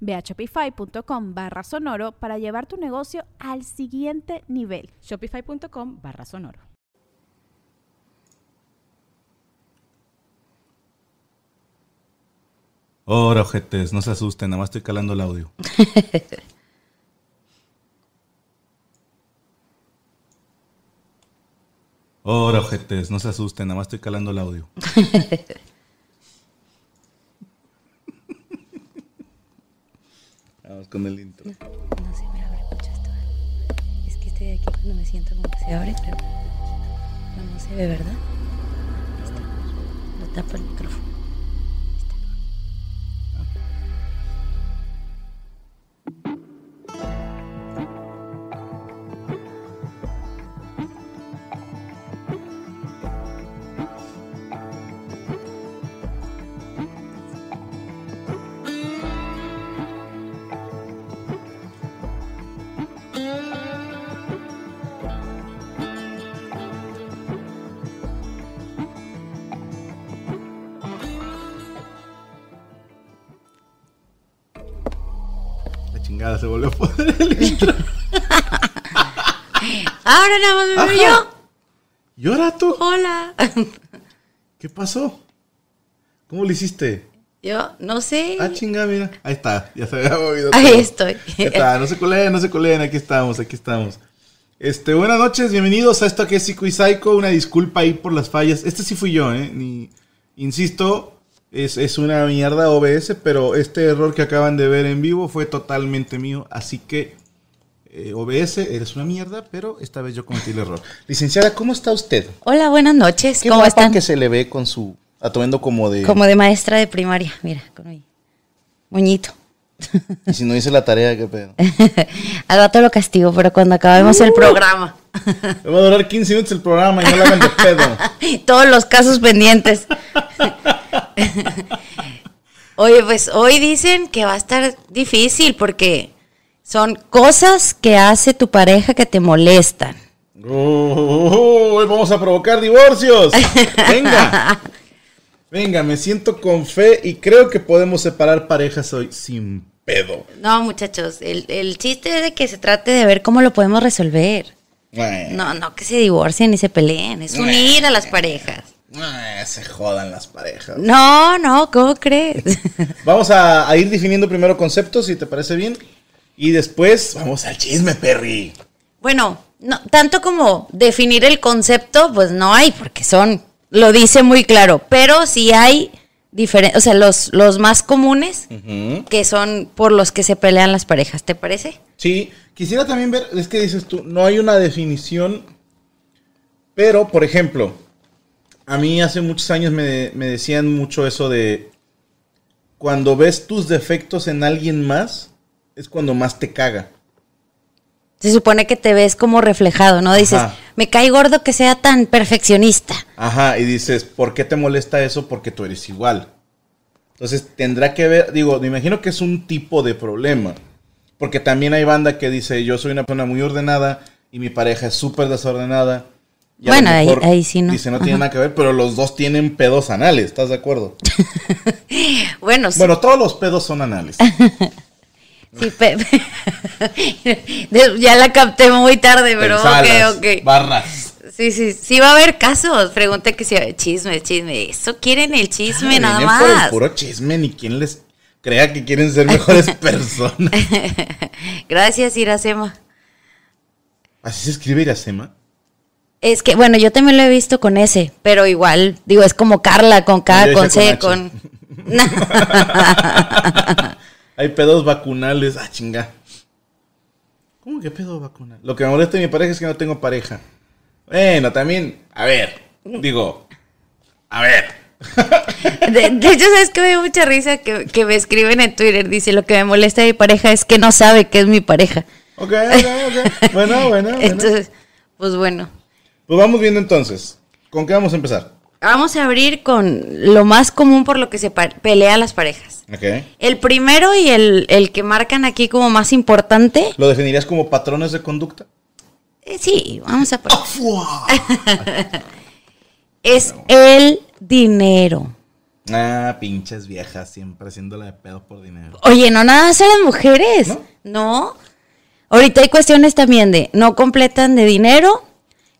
Ve a shopify.com barra sonoro para llevar tu negocio al siguiente nivel. Shopify.com barra sonoro. Ahora, ojetes, no se asusten, nada más estoy calando el audio. Ahora, ojetes, no se asusten, nada más estoy calando el audio. Con el intro. No se me abre mucho esto. Es que este de aquí cuando me siento como que se abre, pero no, no se ve, ¿verdad? Lo tapo el micrófono. Intro. Ahora nada más me veo yo. ¿Y ahora tú? Hola. ¿Qué pasó? ¿Cómo lo hiciste? Yo no sé. Ah, chingada, mira. Ahí está, ya se había movido. Ahí todo. estoy. ¿Qué está? No se coleen, no se coleen, aquí estamos, aquí estamos. Este, buenas noches, bienvenidos a esto que es Psico y Psycho. Una disculpa ahí por las fallas. Este sí fui yo, ¿eh? Ni, insisto, es, es una mierda OBS, pero este error que acaban de ver en vivo fue totalmente mío. Así que, eh, OBS, eres una mierda, pero esta vez yo cometí el error. Licenciada, ¿cómo está usted? Hola, buenas noches. Qué ¿Cómo guapa están? que se le ve con su atuendo como de... Como de maestra de primaria. Mira, con mi moñito. Y si no hice la tarea, qué pedo. Al rato lo castigo, pero cuando acabemos el programa. Me va a durar 15 minutos el programa y no la hagan de pedo. Todos los casos pendientes. Oye, pues hoy dicen que va a estar difícil porque son cosas que hace tu pareja que te molestan. Oh, hoy vamos a provocar divorcios. Venga. Venga, me siento con fe y creo que podemos separar parejas hoy sin pedo. No, muchachos, el, el chiste es de que se trate de ver cómo lo podemos resolver. No, no que se divorcien y se peleen, es unir a las parejas. Se jodan las parejas. No, no, ¿cómo crees? Vamos a, a ir definiendo primero conceptos, si te parece bien. Y después vamos al chisme, Perry. Bueno, no, tanto como definir el concepto, pues no hay, porque son, lo dice muy claro, pero sí hay diferentes, o sea, los, los más comunes que son por los que se pelean las parejas, ¿te parece? Sí, quisiera también ver, es que dices tú, no hay una definición, pero, por ejemplo, a mí hace muchos años me, me decían mucho eso de, cuando ves tus defectos en alguien más, es cuando más te caga. Se supone que te ves como reflejado, ¿no? Dices, Ajá. me cae gordo que sea tan perfeccionista. Ajá, y dices, ¿por qué te molesta eso? Porque tú eres igual. Entonces tendrá que ver, digo, me imagino que es un tipo de problema. Porque también hay banda que dice, yo soy una persona muy ordenada y mi pareja es súper desordenada. Y Bueno, ahí- ahí sí no. Dice, no tiene nada que ver, pero los dos tienen pedos anales, ¿estás de acuerdo? Bueno, sí, Bueno, todos los pedos son anales. sí, pe- ya la capté muy tarde, pero Pensalas, ok, ok. Barras. Sí, sí, sí va a haber casos. Pregunté que si chisme, chisme. Eso quieren el chisme Ay, nada vienen por el más. puro chisme, ni quien les crea que quieren ser mejores personas. Gracias, Iracema. ¿Así se escribe Iracema? Es que, bueno, yo también lo he visto con ese, pero igual, digo, es como Carla, con K, con C, con con... Hay pedos vacunales. Ah, chinga. ¿Cómo que pedo vacunal? Lo que me molesta de mi pareja es que no tengo pareja. Bueno, también, a ver, digo, a ver. De, de hecho, ¿sabes que me dio mucha risa? Que, que me escriben en Twitter, dice, lo que me molesta de mi pareja es que no sabe que es mi pareja. Ok, ok, ok. Bueno, bueno, bueno. Entonces, pues bueno. Pues vamos viendo entonces. ¿Con qué vamos a empezar? Vamos a abrir con lo más común por lo que se pelean las parejas. Ok. El primero y el, el que marcan aquí como más importante, ¿Lo definirías como patrones de conducta? eh, sí, vamos a poner, es el dinero. Ah, pinches viejas, siempre haciéndola de pedo por dinero. Oye, no nada más a las mujeres, ¿No? ¿no? Ahorita hay cuestiones también de no completan de dinero,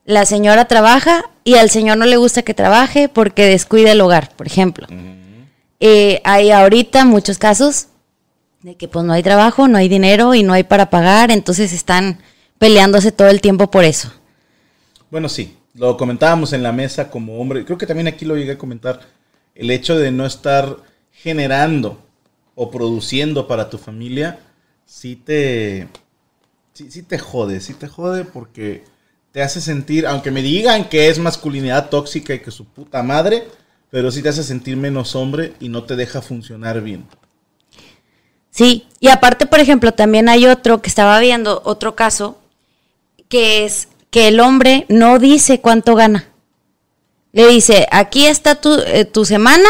la señora trabaja y al señor no le gusta que trabaje porque descuida el hogar, por ejemplo. Eh, hay ahorita muchos casos de que pues no hay trabajo, no hay dinero y no hay para pagar, entonces están peleándose todo el tiempo por eso. Bueno, sí, lo comentábamos en la mesa como hombre. Creo que también aquí lo llegué a comentar. El hecho de no estar generando o produciendo para tu familia, sí te. Sí, sí te jode, sí te jode porque te hace sentir, aunque me digan que es masculinidad tóxica y que su puta madre, pero sí te hace sentir menos hombre y no te deja funcionar bien. Sí, y aparte, por ejemplo, también hay otro que estaba viendo, otro caso, que es que el hombre no dice cuánto gana. Le dice, aquí está tu, eh, tu semana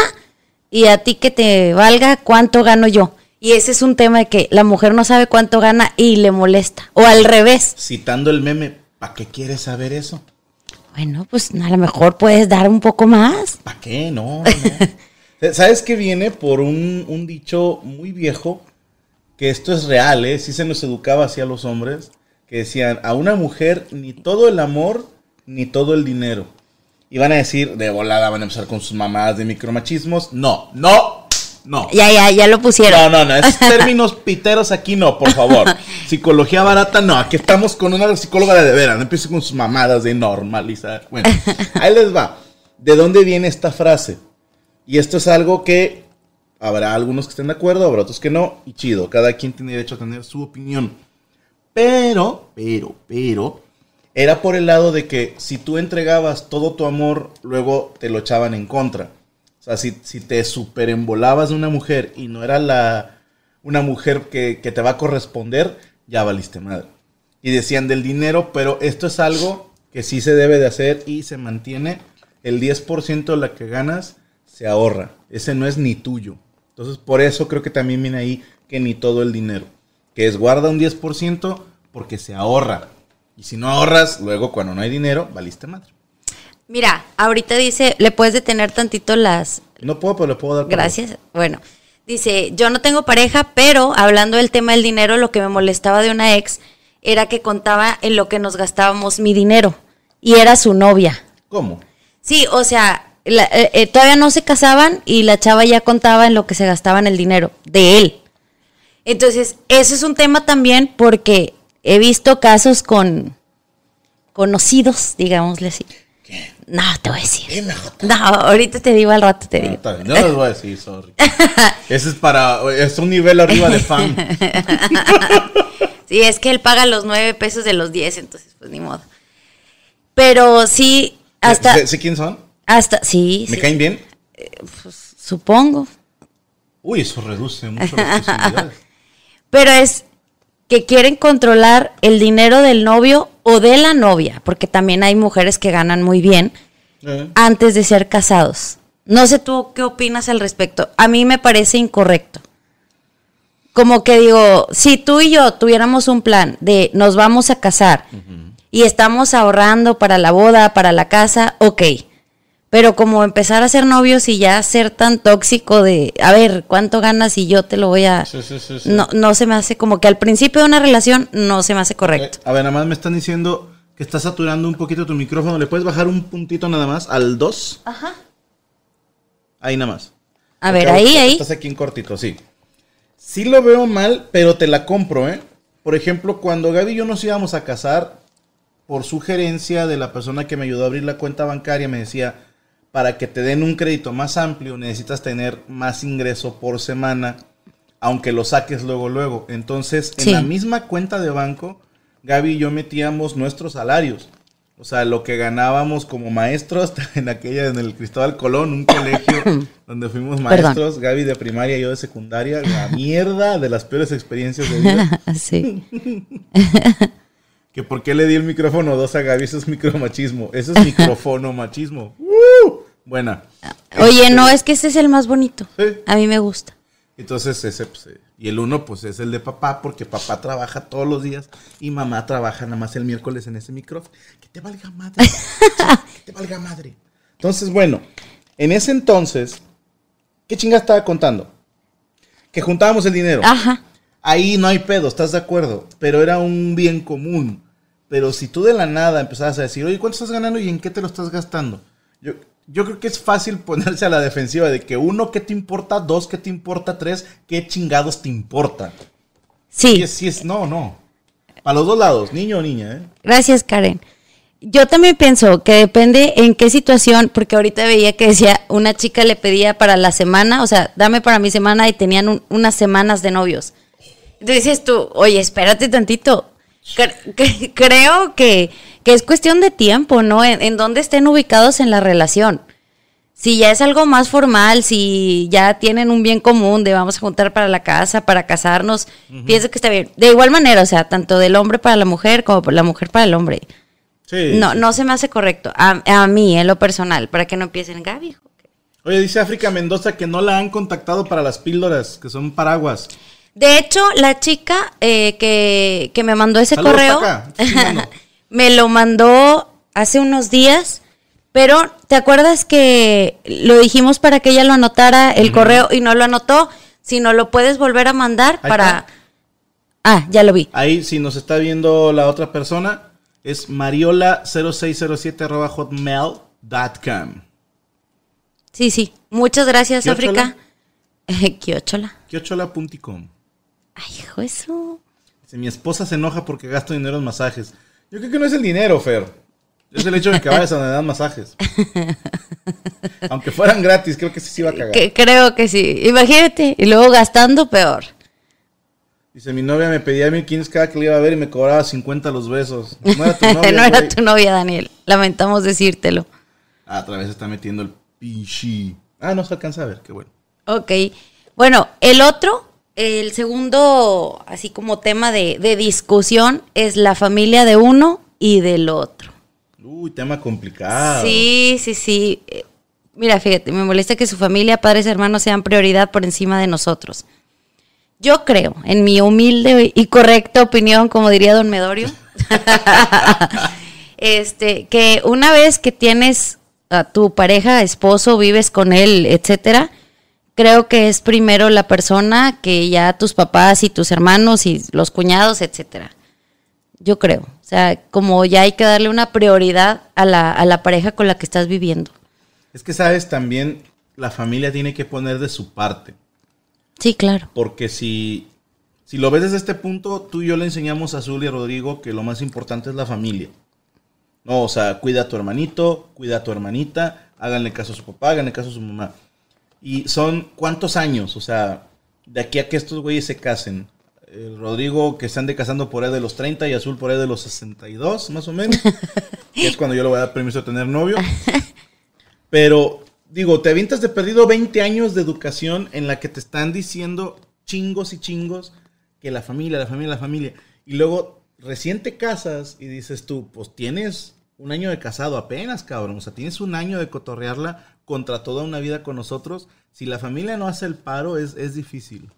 y a ti que te valga cuánto gano yo. Y ese es un tema de que la mujer no sabe cuánto gana y le molesta. O al revés. Citando el meme, ¿para qué quieres saber eso? Bueno, pues a lo mejor puedes dar un poco más. ¿Para qué? No, no. ¿Sabes qué viene por un, un dicho muy viejo? Que esto es real, ¿eh? Sí se nos educaba así a los hombres. Que decían, a una mujer ni todo el amor, ni todo el dinero. Y van a decir, de volada van a empezar con sus mamadas de micromachismos. No, no, no. Ya, ya, ya lo pusieron. No, no, no, esos términos piteros aquí no, por favor. Psicología barata no, aquí estamos con una psicóloga de de veras, no empiece con sus mamadas de normalizar. Bueno, ahí les va. ¿De dónde viene esta frase? Y esto es algo que habrá algunos que estén de acuerdo, habrá otros que no, y chido, cada quien tiene derecho a tener su opinión. Pero, pero, pero, era por el lado de que si tú entregabas todo tu amor, luego te lo echaban en contra. O sea, si, si te superembolabas de una mujer y no era la, una mujer que, que te va a corresponder, ya valiste madre. Y decían del dinero, pero esto es algo que sí se debe de hacer y se mantiene. El 10% de la que ganas se ahorra. Ese no es ni tuyo. Entonces, por eso creo que también viene ahí que ni todo el dinero. Que es guarda un 10% porque se ahorra. Y si no ahorras, luego cuando no hay dinero, valiste madre. Mira, ahorita dice, le puedes detener tantito las, No puedo, pero le puedo dar. Gracias. Bueno, dice, yo no tengo pareja, pero hablando del tema del dinero, lo que me molestaba de una ex era que contaba en lo que nos gastábamos mi dinero y era su novia. ¿Cómo? Sí, o sea, la- eh, eh, todavía no se casaban y la chava ya contaba en lo que se gastaban el dinero de él. Entonces, eso es un tema también porque he visto casos con conocidos, digámosle así. ¿Qué? No, te voy a decir. No, ahorita te digo al rato, te Ah, digo. no les voy a decir, sorry. Ese es para. Es un nivel arriba de fan. Sí, es que él paga los nueve pesos de los diez, entonces pues ni modo. Pero sí, hasta, ¿Sé, sé quién son? hasta, sí, ¿Me sí, caen bien? supongo. Uy, eso reduce mucho las posibilidades. Pero es que quieren controlar el dinero del novio o de la novia, porque también hay mujeres que ganan muy bien Eh, antes de ser casados. No sé tú qué opinas al respecto. A mí me parece incorrecto. Como que digo, si tú y yo tuviéramos un plan de nos vamos a casar y estamos ahorrando para la boda, para la casa, ok. Pero como empezar a ser novios y ya ser tan tóxico de, a ver, ¿cuánto ganas y yo te lo voy a... Sí, sí, sí, sí. No, no se me hace como que al principio de una relación no se me hace correcto. eh, A ver, nada más me están diciendo que está saturando un poquito tu micrófono. ¿Le puedes bajar un puntito nada más al 2? Ajá. Ahí nada más. A ver, Acá, ahí, ahí. Estás aquí en cortito, sí. Sí lo veo mal, pero te la compro, ¿eh? Por ejemplo, cuando Gaby y yo nos íbamos a casar, por sugerencia de la persona que me ayudó a abrir la cuenta bancaria, me decía, para que te den un crédito más amplio necesitas tener más ingreso por semana, aunque lo saques luego, luego. Entonces, en la misma cuenta de banco, Gaby y yo metíamos nuestros salarios. O sea, lo que ganábamos como maestros en aquella, en el Cristóbal Colón, un colegio donde fuimos maestros, Gaby de primaria y yo de secundaria, la mierda de las peores experiencias de vida. sí. Que por qué le di el micrófono dos a Gaby, eso es micromachismo. Eso es micrófono machismo. ¡Uh! Buena. Oye, Este, no, es que ese es el más bonito. Sí. A mí me gusta. Entonces ese, pues, eh, y el uno, pues es el de papá, porque papá trabaja todos los días y mamá trabaja nada más el miércoles en ese micrófono. Que te valga madre. que te valga madre. Entonces, bueno, en ese entonces, ¿qué chinga estaba contando? Que juntábamos el dinero. Ajá. Ahí no hay pedo, ¿estás de acuerdo? Pero era un bien común. Pero si tú de la nada empezabas a decir, oye, ¿cuánto estás ganando y en qué te lo estás gastando? Yo, yo creo que es fácil ponerse a la defensiva de que uno, ¿qué te importa? Dos, ¿qué te importa? Tres, ¿qué chingados te importa? Sí. Sí, es, sí es, no, no. Para los dos lados, niño o niña, ¿eh? Gracias, Karen. Yo también pienso que depende en qué situación, porque ahorita veía que decía, una chica le pedía para la semana, o sea, dame para mi semana y tenían un- unas semanas de novios. Entonces dices tú, oye, espérate tantito. Cre- cre- creo que, que es cuestión de tiempo, ¿no? En, en dónde estén ubicados en la relación. Si ya es algo más formal, si ya tienen un bien común de vamos a juntar para la casa, para casarnos, pienso que está bien. De igual manera, o sea, tanto del hombre para la mujer como la mujer para el hombre. Sí. No, no se me hace correcto. A, a mí, en lo personal, para que no empiecen, Gaby. Oye, dice África Mendoza que no la han contactado para las píldoras, que son paraguas. De hecho, la chica eh, que, que me mandó ese Saludos correo. me lo mandó hace unos días, pero ¿te acuerdas que lo dijimos para que ella lo anotara el correo y no lo anotó? Si no lo puedes volver a mandar Ahí para... está. Ah, ya lo vi. Ahí, si nos está viendo la otra persona, es mariola0607 arroba hotmail.com. Sí, sí. Muchas gracias. África. Quiochola. Kiochola.com. Ay, hijo, eso. Dice, mi esposa se enoja porque gasto dinero en masajes. Yo creo que no es el dinero, Fer. Es el hecho de que vayas a donde dan masajes. Aunque fueran gratis, creo que sí se iba a cagar. Que, creo que sí. Imagínate. Y luego gastando peor. Dice, mi novia me pedía 1500 cada que le iba a ver y me cobraba 50 los besos. No era tu novia, no era tu novia, Daniel. Lamentamos decírtelo. Ah, otra vez está metiendo el pinche. Ah, no se alcanza a ver, qué bueno. Ok. Bueno, el otro, el segundo, así como tema de, de discusión, es la familia de uno y del otro. Uy, tema complicado. Sí, sí, sí. Eh, Mira, fíjate, me molesta que su familia, padres, hermanos sean prioridad por encima de nosotros. Yo creo, en mi humilde y correcta opinión, como diría don Medorio, este, que una vez que tienes a tu pareja, esposo, vives con él, etcétera, creo que es primero la persona que ya tus papás y tus hermanos y los cuñados, etcétera. Yo creo. O sea, como ya hay que darle una prioridad a la, a la pareja con la que estás viviendo. Es que, sabes, también la familia tiene que poner de su parte. Sí, claro. Porque si, si lo ves desde este punto, tú y yo le enseñamos a Azul y a Rodrigo que lo más importante es la familia. No, o sea, cuida a tu hermanito, cuida a tu hermanita, háganle caso a su papá, háganle caso a su mamá. Y son cuántos años, o sea, de aquí a que estos güeyes se casen. El Rodrigo que se ande casando por ahí de los 30 y Azul por ahí de los 62, más o menos. que es cuando yo le voy a dar permiso de tener novio. Pero, digo, te avientas de perdido 20 años de educación en la que te están diciendo chingos y chingos que la familia, la familia, la familia. Y luego recién te casas y dices tú, pues tienes un año de casado apenas, cabrón. O sea, tienes un año de cotorrearla contra toda una vida con nosotros. Si la familia no hace el paro, es, es difícil.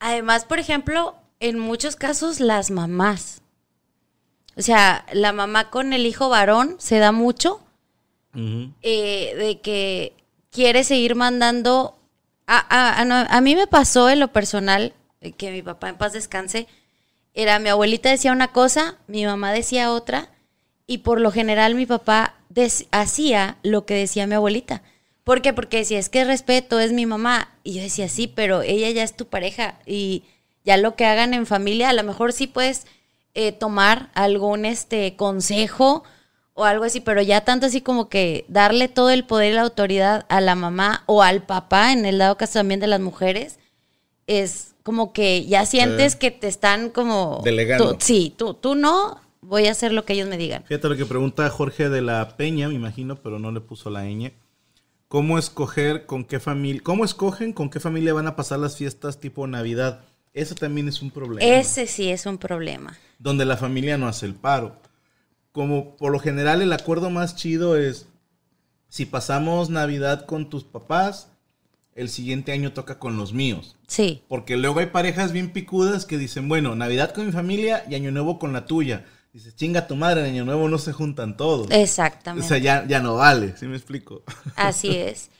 Además, por ejemplo, en muchos casos las mamás. O sea, la mamá con el hijo varón se da mucho eh, de que quiere seguir mandando. A, a- a a mí me pasó en lo personal, eh, que mi papá en paz descanse, era mi abuelita decía una cosa, mi mamá decía otra, y por lo general mi papá des- hacía lo que decía mi abuelita. ¿Por qué? Porque decía, es que respeto, es mi mamá. Y yo decía, sí, pero ella ya es tu pareja y ya lo que hagan en familia, a lo mejor sí puedes eh, tomar algún este consejo o algo así, pero ya tanto así como que darle todo el poder y la autoridad a la mamá o al papá, en el dado caso también de las mujeres, es como que ya sientes que te están como... Delegando. tú- sí, tú, tú no, voy a hacer lo que ellos me digan. Fíjate lo que pregunta Jorge de la Peña, me imagino, pero no le puso la ñ. ¿Cómo escoger con qué familia, cómo escogen con qué familia van a pasar las fiestas tipo Navidad? Eso también es un problema. Ese sí es un problema. donde la familia no hace el paro. Como por lo general el acuerdo más chido es, si pasamos Navidad con tus papás, el siguiente año toca con los míos. Sí, Porque luego hay parejas bien picudas que dicen, bueno, Navidad con mi familia y Año Nuevo con la tuya. Dices, chinga tu madre, en Año Nuevo no se juntan todos. O exactamente. sea, ya, ya no vale, ¿sí me explico? Así es.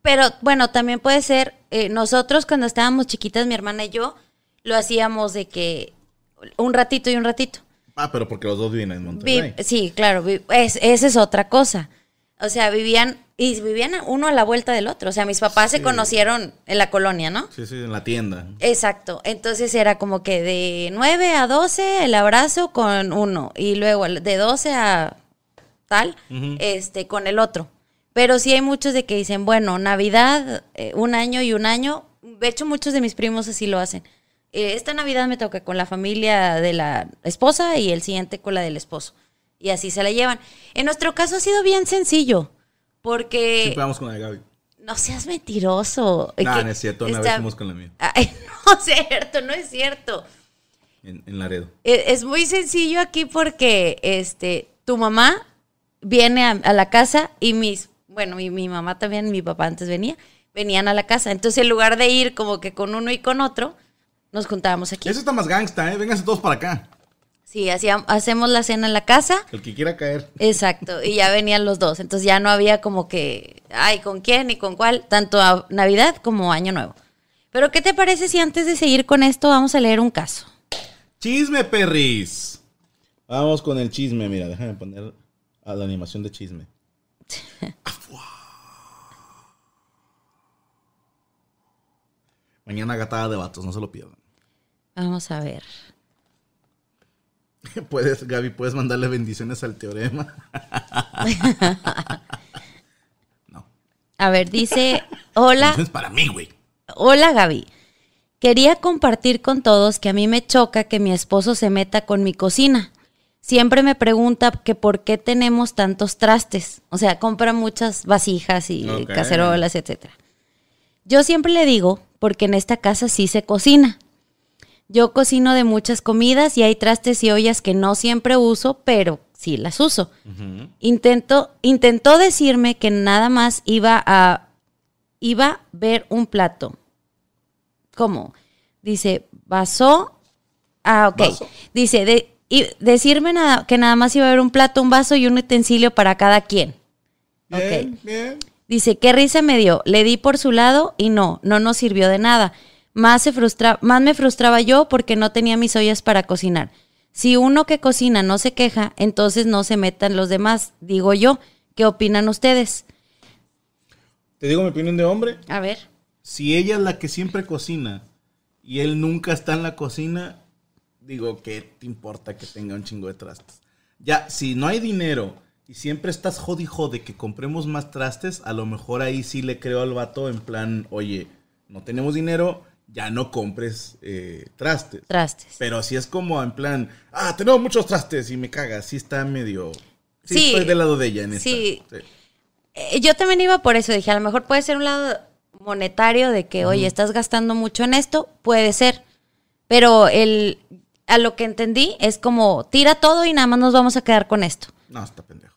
Pero bueno, también puede ser, eh, nosotros cuando estábamos chiquitas, mi hermana y yo, lo hacíamos de que un ratito y un ratito. ah, pero porque los dos viven en Vi- Monterrey. sí, claro, vi- es- esa es otra cosa. O sea, vivían, y vivían uno a la vuelta del otro. O sea, mis papás se conocieron en la colonia, ¿no? Sí, sí, en la tienda. Exacto. Entonces era como que de 9 a 12 el abrazo con uno y luego de 12 a tal, este, con el otro. Pero sí hay muchos de que dicen, bueno, Navidad, eh, un año y un año. De hecho, muchos de mis primos así lo hacen. Eh, esta Navidad me toca con la familia de la esposa y el siguiente con la del esposo. Y así se la llevan. En nuestro caso ha sido bien sencillo. Porque Siempre vamos con la de Gaby. no seas mentiroso. No, no es cierto, una está- vez con la mía, Ay, no es cierto, no es cierto. en, en Laredo. E- Es muy sencillo aquí porque este tu mamá viene a, a la casa y mis, bueno, mi, mi mamá también, mi papá antes venía, venían a la casa. Entonces, en lugar de ir como que con uno y con otro, nos juntábamos aquí. Eso está más gangsta, ¿eh? Vénganse todos para acá. Sí, hacíamos, hacemos la cena en la casa. El que quiera caer. Exacto, y ya venían los dos. Entonces ya no había como que, ay, ¿con quién y con cuál? Tanto a Navidad como Año Nuevo. Pero, ¿qué te parece si antes de seguir con esto vamos a leer un caso? Chisme, perris. Vamos con el chisme. Mira, déjame poner a la animación de chisme. Mañana gatada de vatos, no se lo pierdan. Vamos a ver. Puedes, Gaby, puedes mandarle bendiciones al teorema. no. A ver, dice, hola, Bendiciones para mí, güey. hola Gaby. Quería compartir con todos que a mí me choca que mi esposo se meta con mi cocina. Siempre me pregunta que por qué tenemos tantos trastes. O sea, compra muchas vasijas y cacerolas, etcétera. Yo siempre le digo, porque en esta casa sí se cocina. Yo cocino de muchas comidas y hay trastes y ollas que no siempre uso, pero sí las uso. Intento, intentó decirme que nada más iba a iba a ver un plato. ¿Cómo? Dice, vaso. Ah, ok. Vaso. Dice, de, y decirme nada, que nada más iba a haber un plato, un vaso y un utensilio para cada quien. Bien, Ok. bien. Dice, qué risa me dio. Le di por su lado y no, no nos sirvió de nada. Más, se frustra más me frustraba yo porque no tenía mis ollas para cocinar. Si uno que cocina no se queja, entonces no se metan los demás, digo yo. ¿Qué opinan ustedes? Te digo mi opinión de hombre. A ver. Si ella es la que siempre cocina y él nunca está en la cocina, digo, ¿qué te importa que tenga un chingo de trastes? Ya, si no hay dinero y siempre estás jodi jode que compremos más trastes, a lo mejor ahí sí le creo al vato en plan, oye, no tenemos dinero, ya no compres eh, trastes. Trastes. Pero si es como en plan, ah, tenemos muchos trastes y me caga, sí está medio... Sí, Sí. estoy del lado de ella en esta. Sí. Eh, yo también iba por eso, dije, a lo mejor puede ser un lado monetario de que, oye, estás gastando mucho en esto, puede ser. Pero el, a lo que entendí es como, tira todo y nada más nos vamos a quedar con esto. No, está pendejo.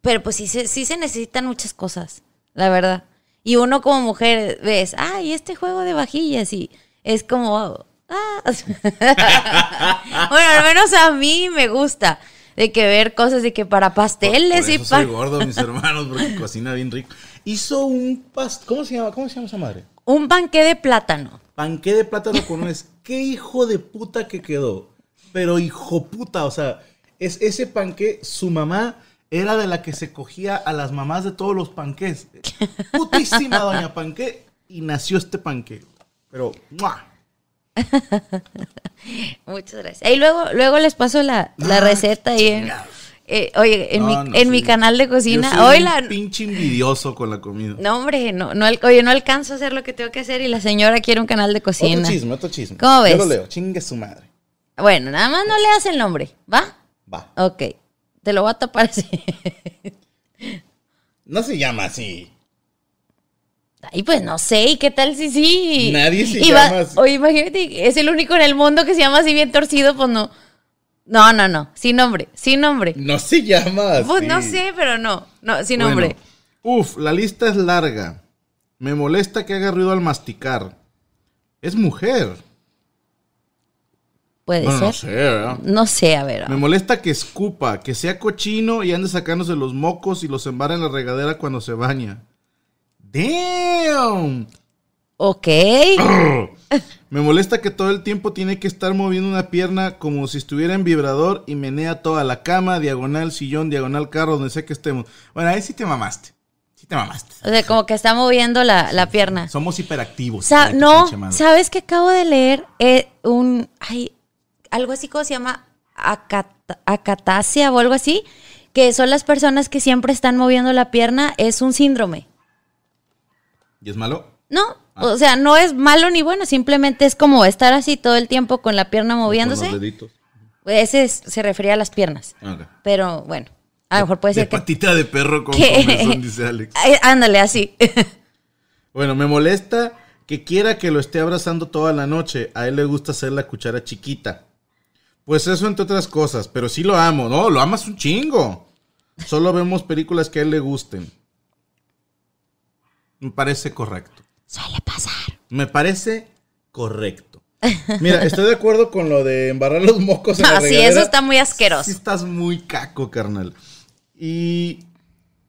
Pero pues sí, se- sí se necesitan muchas cosas, la verdad. Y uno como mujer ves, ay, este juego de vajillas y es como, ah. bueno, al menos a mí me gusta de que ver cosas de que para pasteles Por y eso soy para gordo, mis hermanos, porque cocina bien rico. Hizo un past... ¿Cómo se llama? ¿Cómo se llama esa madre? un panqué de plátano. Panqué de plátano con nuez. ¿Qué hijo de puta que quedó? Pero hijo puta, o sea, es ese panqué, su mamá era de la que se cogía a las mamás de todos los panqués. Putísima doña panqué. Y nació este panqué. Pero, ¡mua! Muchas gracias. Y luego, luego les paso la, la Ah, receta ahí en, eh, oye, en, No, mi, no, en sí. mi canal de cocina. Yo soy Hoy un la, pinche envidioso con la comida. no, hombre, no, no, oye, no alcanzo a hacer lo que tengo que hacer y la señora quiere un canal de cocina. Otro chisme, otro chisme. ¿Cómo ves? Yo lo leo. Chingue su madre. Bueno, nada más no leas el nombre, ¿va? Va. Ok, te lo voy a tapar así. No se llama así. Ay, pues no sé, ¿y qué tal si sí? Nadie se llama así. Oye, imagínate, es el único en el mundo que se llama así bien torcido, pues no. No, no, no, sin nombre, sin nombre. No se llama así. Pues no sé, pero no, no, sin Bueno, nombre. uf, la lista es larga. Me molesta que haga ruido al masticar. Es mujer. Puede Bueno, no ser. sé, ¿verdad? No sé, a ver. Me molesta que escupa, que sea cochino y ande sacándose los mocos y los embarra en la regadera cuando se baña. ¡Damn! Ok. Me molesta que todo el tiempo tiene que estar moviendo una pierna como si estuviera en vibrador y menea toda la cama, diagonal sillón, diagonal carro, donde sea que estemos. Bueno, ahí sí te mamaste. Sí te mamaste. O sea, como que está moviendo la, la pierna. Somos hiperactivos. Sa- no. ¿sabes que acabo de leer? Eh, un, ay, algo así como se llama acata- acatasia o algo así, que son las personas que siempre están moviendo la pierna, es un síndrome. ¿Y es malo? No, Ah. o sea, no es malo ni bueno, simplemente es como estar así todo el tiempo con la pierna Con moviéndose. los deditos. Ese es- se refería a las piernas. Ok. Pero bueno, a lo mejor puede De ser que... patita de perro con que- comezón, dice Alex. Ándale, así. Bueno, me molesta que quiera que lo esté abrazando toda la noche. A él le gusta hacer la cuchara chiquita. Pues eso entre otras cosas, pero sí lo amo, ¿no? Lo amas un chingo. Solo vemos películas que a él le gusten. Me parece correcto. Suele pasar. Me parece correcto. Mira, estoy de acuerdo con lo de embarrar los mocos en la Ah, sí, eso está muy asqueroso. Sí estás muy caco, carnal. Y...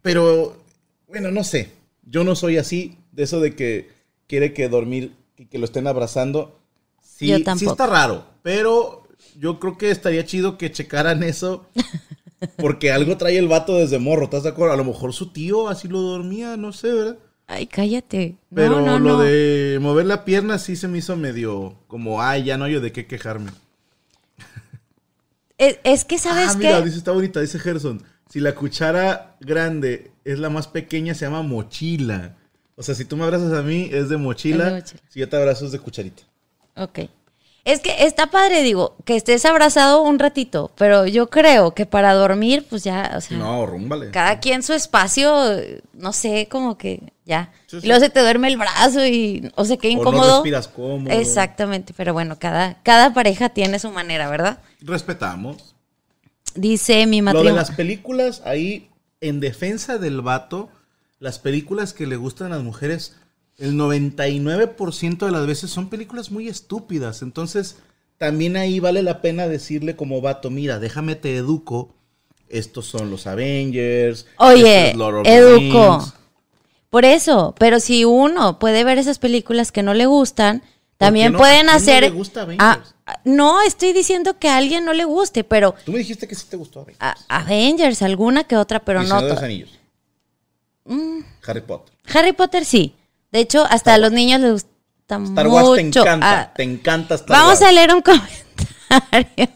Pero, bueno, no sé. Yo no soy así, de eso de que quiere que dormir y que lo estén abrazando. Sí, Yo sí tampoco. está raro, pero yo creo que estaría chido que checaran eso. Porque algo trae el vato desde morro, ¿estás de acuerdo? A lo mejor su tío así lo dormía, no sé, ¿verdad? Ay, cállate. Pero no, lo no. de mover la pierna sí se me hizo medio como, ay, ya no hay de qué quejarme. Es, es que, ¿sabes ah, mira, dice, está bonita, dice Gerson. Si la cuchara grande es la más pequeña, se llama mochila. O sea, si tú me abrazas a mí, es de mochila. Es de mochila. Si yo te abrazo, es de cucharita. Ok. Es que está padre, digo, que estés abrazado un ratito, pero yo creo que para dormir, pues ya, o sea, No, rúmbale. cada quien su espacio, no sé, como que ya. Sí, Y luego se te duerme el brazo y, o sea, qué O no incómodo. respiras cómodo. Exactamente, pero bueno, cada, cada pareja tiene su manera, ¿verdad? Respetamos. Dice mi Lo de matrimonio. las películas, ahí, en defensa del vato, las películas que le gustan a las mujeres, el 99% de las veces son películas muy estúpidas. Entonces, también ahí vale la pena decirle como vato, mira, déjame te educo. Estos son los Avengers. Oye, esto es Lord of the educo. Rings. Por eso, pero si uno puede ver esas películas que no le gustan, también pueden quién no hacer. le gusta Avengers? No, estoy diciendo que a alguien no le guste, pero Tú me dijiste que sí te gustó Avengers. a- Avengers, alguna que otra, pero Y no. Los Anillos. Harry Potter. Harry Potter sí. De hecho, hasta a los niños les gusta Star mucho. Wars te encanta. Ah, te encanta Star vamos Wars. a leer un comentario.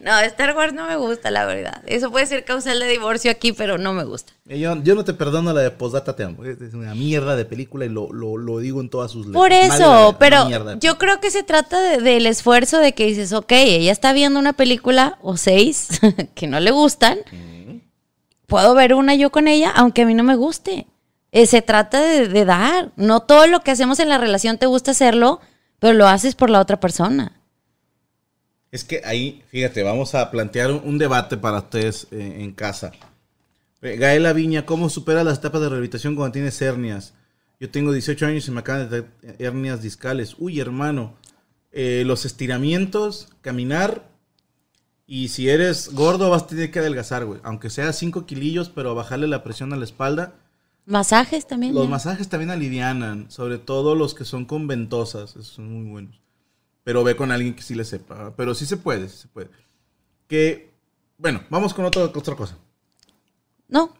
No, Star Wars no me gusta, la verdad. Eso puede ser causal de divorcio aquí, pero no me gusta. Eh, Yo, yo no te perdono la de Postdata Te Amo. Es una mierda de película y lo, lo, lo digo en todas sus letras. Por eso, pero yo creo que se trata de- del esfuerzo de que dices, ok, ella está viendo una película o seis que no le gustan, puedo ver una yo con ella, aunque a mí no me guste. Eh, se trata de, dar. No todo lo que hacemos en la relación te gusta hacerlo, pero lo haces por la otra persona. Es que ahí, fíjate, vamos a plantear un, debate para ustedes eh, en casa. Eh, Gaela Viña, ¿cómo supera las etapas de rehabilitación cuando tienes hernias? Yo tengo 18 años y me acaban de dar hernias discales. Uy, hermano. Los estiramientos, caminar. Y si eres gordo, vas a tener que adelgazar, güey. Aunque sea 5 kilillos, pero bajarle la presión a la espalda. Masajes también. Los ¿eh? masajes también alivianan, sobre todo los que son con ventosas, esos son muy buenos. Pero ve con alguien que sí le sepa, pero sí se puede, sí se puede. Que, bueno, vamos con otra, otra cosa. No,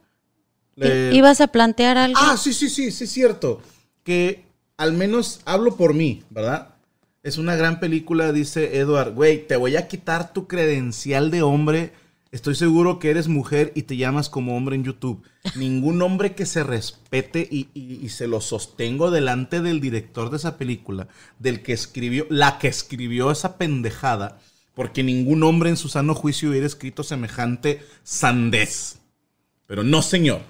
Le- ibas a plantear algo. Ah, sí, sí, sí, sí, es cierto. Que al menos hablo por mí, ¿verdad? Es una gran película, dice Edward. Güey, te voy a quitar tu credencial de hombre. Estoy seguro que eres mujer y te llamas como hombre en YouTube. Ningún hombre que se respete y, y- se lo sostengo delante del director de esa película, del que escribió, la que escribió esa pendejada, porque ningún hombre en su sano juicio hubiera escrito semejante sandez. Pero no, señor.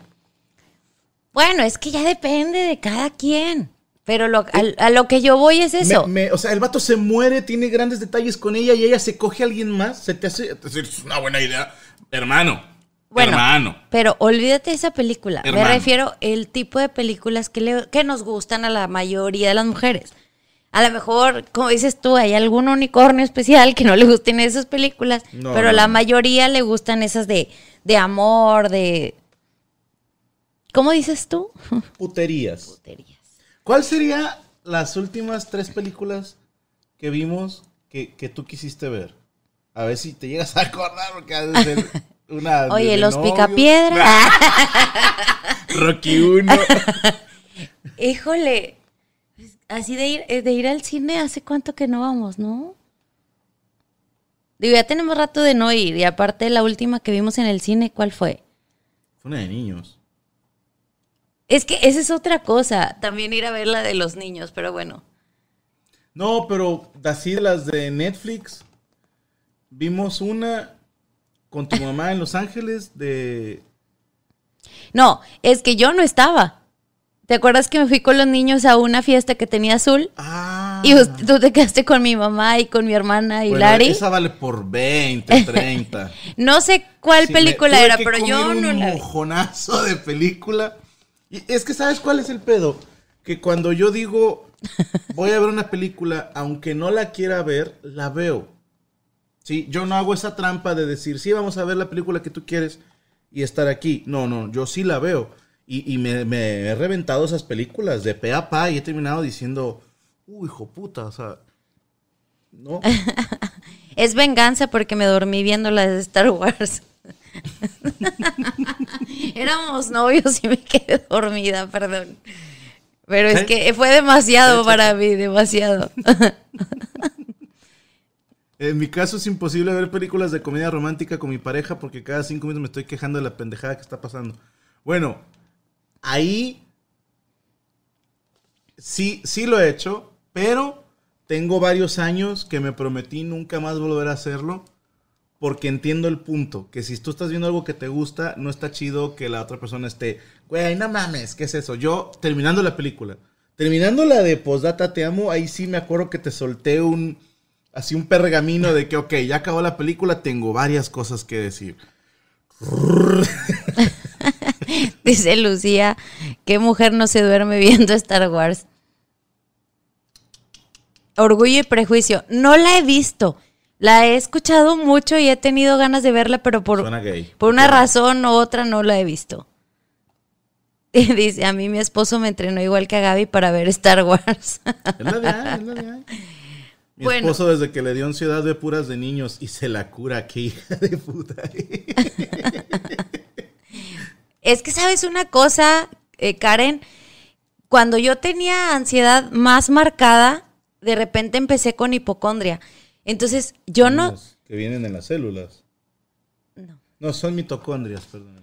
Bueno, es que ya depende de cada quien. Pero lo, a, a lo que yo voy es eso. Me- me- o sea, el vato se muere, tiene grandes detalles con ella y ella se coge a alguien más. Se te hace. Es una buena idea. Hermano. Bueno, hermano. pero olvídate de esa película. Me refiero el tipo de películas que, le- que nos gustan a la mayoría de las mujeres. A lo mejor, como dices tú, hay algún unicornio especial que no le gusten esas películas, No, pero no, la mayoría le gustan esas de, de amor, de... ¿Cómo dices tú? Puterías. Puterías. ¿Cuál sería las últimas tres películas que vimos que, que tú quisiste ver? A ver si te llegas a acordar, porque ha de ser una. Oye, los novios. picapiedras. Rocky 1. Híjole, así de ir, eh, de ir al cine, ¿hace cuánto que no vamos, no? Digo, ya tenemos rato de no ir. Y aparte, la última que vimos en el cine, ¿cuál fue? Fue una de niños. Es que esa es otra cosa. También ir a ver la de los niños, pero bueno. No, pero así de las de Netflix. Vimos una con tu mamá en Los Ángeles de. No, es que yo no estaba. ¿Te acuerdas que me fui con los niños a una fiesta que tenía azul? Ah. Y tú te quedaste con mi mamá y con mi hermana y Bueno, Lari. Esa vale por 20, 30. No sé cuál película era, pero yo no un la vi. mojonazo de película. Es que, ¿sabes cuál es el pedo? Que cuando yo digo, voy a ver una película, aunque no la quiera ver, la veo. Sí, yo no hago esa trampa de decir, sí, vamos a ver la película que tú quieres y estar aquí. No, no, yo sí la veo. Y, me, he reventado esas películas de pe a pa y he terminado diciendo, uy, hijo puta, o sea, no. Es venganza porque me dormí viendo la de Star Wars. Éramos novios y me quedé dormida, perdón. Pero es que fue demasiado para mí, demasiado. En mi caso es imposible ver películas de comedia romántica con mi pareja porque cada cinco minutos me estoy quejando de la pendejada que está pasando. Bueno, ahí sí, sí lo he hecho, pero tengo varios años que me prometí nunca más volver a hacerlo porque entiendo el punto, que si tú estás viendo algo que te gusta, no está chido que la otra persona esté, güey, no mames, ¿qué es eso? Yo, terminando la película, terminando la de Postdata Te Amo, ahí sí me acuerdo que te solté un, así un pergamino de que, ok, ya acabó la película, tengo varias cosas que decir. Dice Lucía, ¿qué mujer no se duerme viendo Star Wars? Orgullo y prejuicio. No la he visto. La he escuchado mucho y he tenido ganas de verla, pero por, por una razón u otra no la he visto. Y dice, a mí mi esposo me entrenó igual que a Gaby para ver Star Wars. Es la es la de ahí. Mi Bueno. esposo desde que le dio ansiedad de puras de niños y se la cura, qué hija de puta. Es que sabes una cosa, eh, Karen, cuando yo tenía ansiedad más marcada, de repente empecé con hipocondria. Entonces, yo no, Los Que vienen en las células. No. No, son mitocondrias, perdón.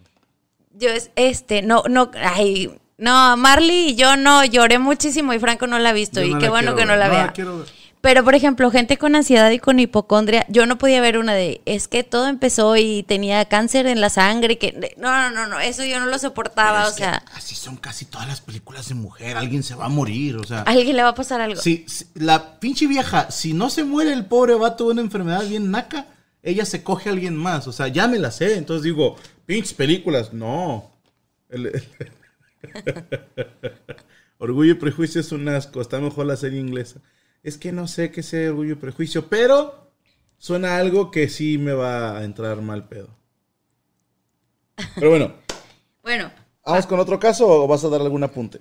yo es, este, no, no, ay, no, Marley y yo no, lloré muchísimo y Franco no la ha visto Yo y no qué bueno que no la No, vea. la quiero ver. Pero, por ejemplo, gente con ansiedad y con hipocondria, yo no podía ver una de, es que todo empezó y tenía cáncer en la sangre, que, no, no, no, no, eso yo no lo soportaba, o sea, así son casi todas las películas de mujer. Alguien se va a morir, o sea. alguien le va a pasar algo. Si, si- la pinche vieja, si no se muere el pobre vato de una enfermedad bien naca, ella se coge a alguien más. O sea, ya me la sé. Entonces digo, pinches películas, no. El- Orgullo y prejuicio es un asco. Está mejor la serie inglesa. Es que no sé qué sea orgullo y prejuicio, pero suena algo que sí me va a entrar mal pedo. Pero bueno, Bueno, ¿vamos con otro caso o vas a dar algún apunte?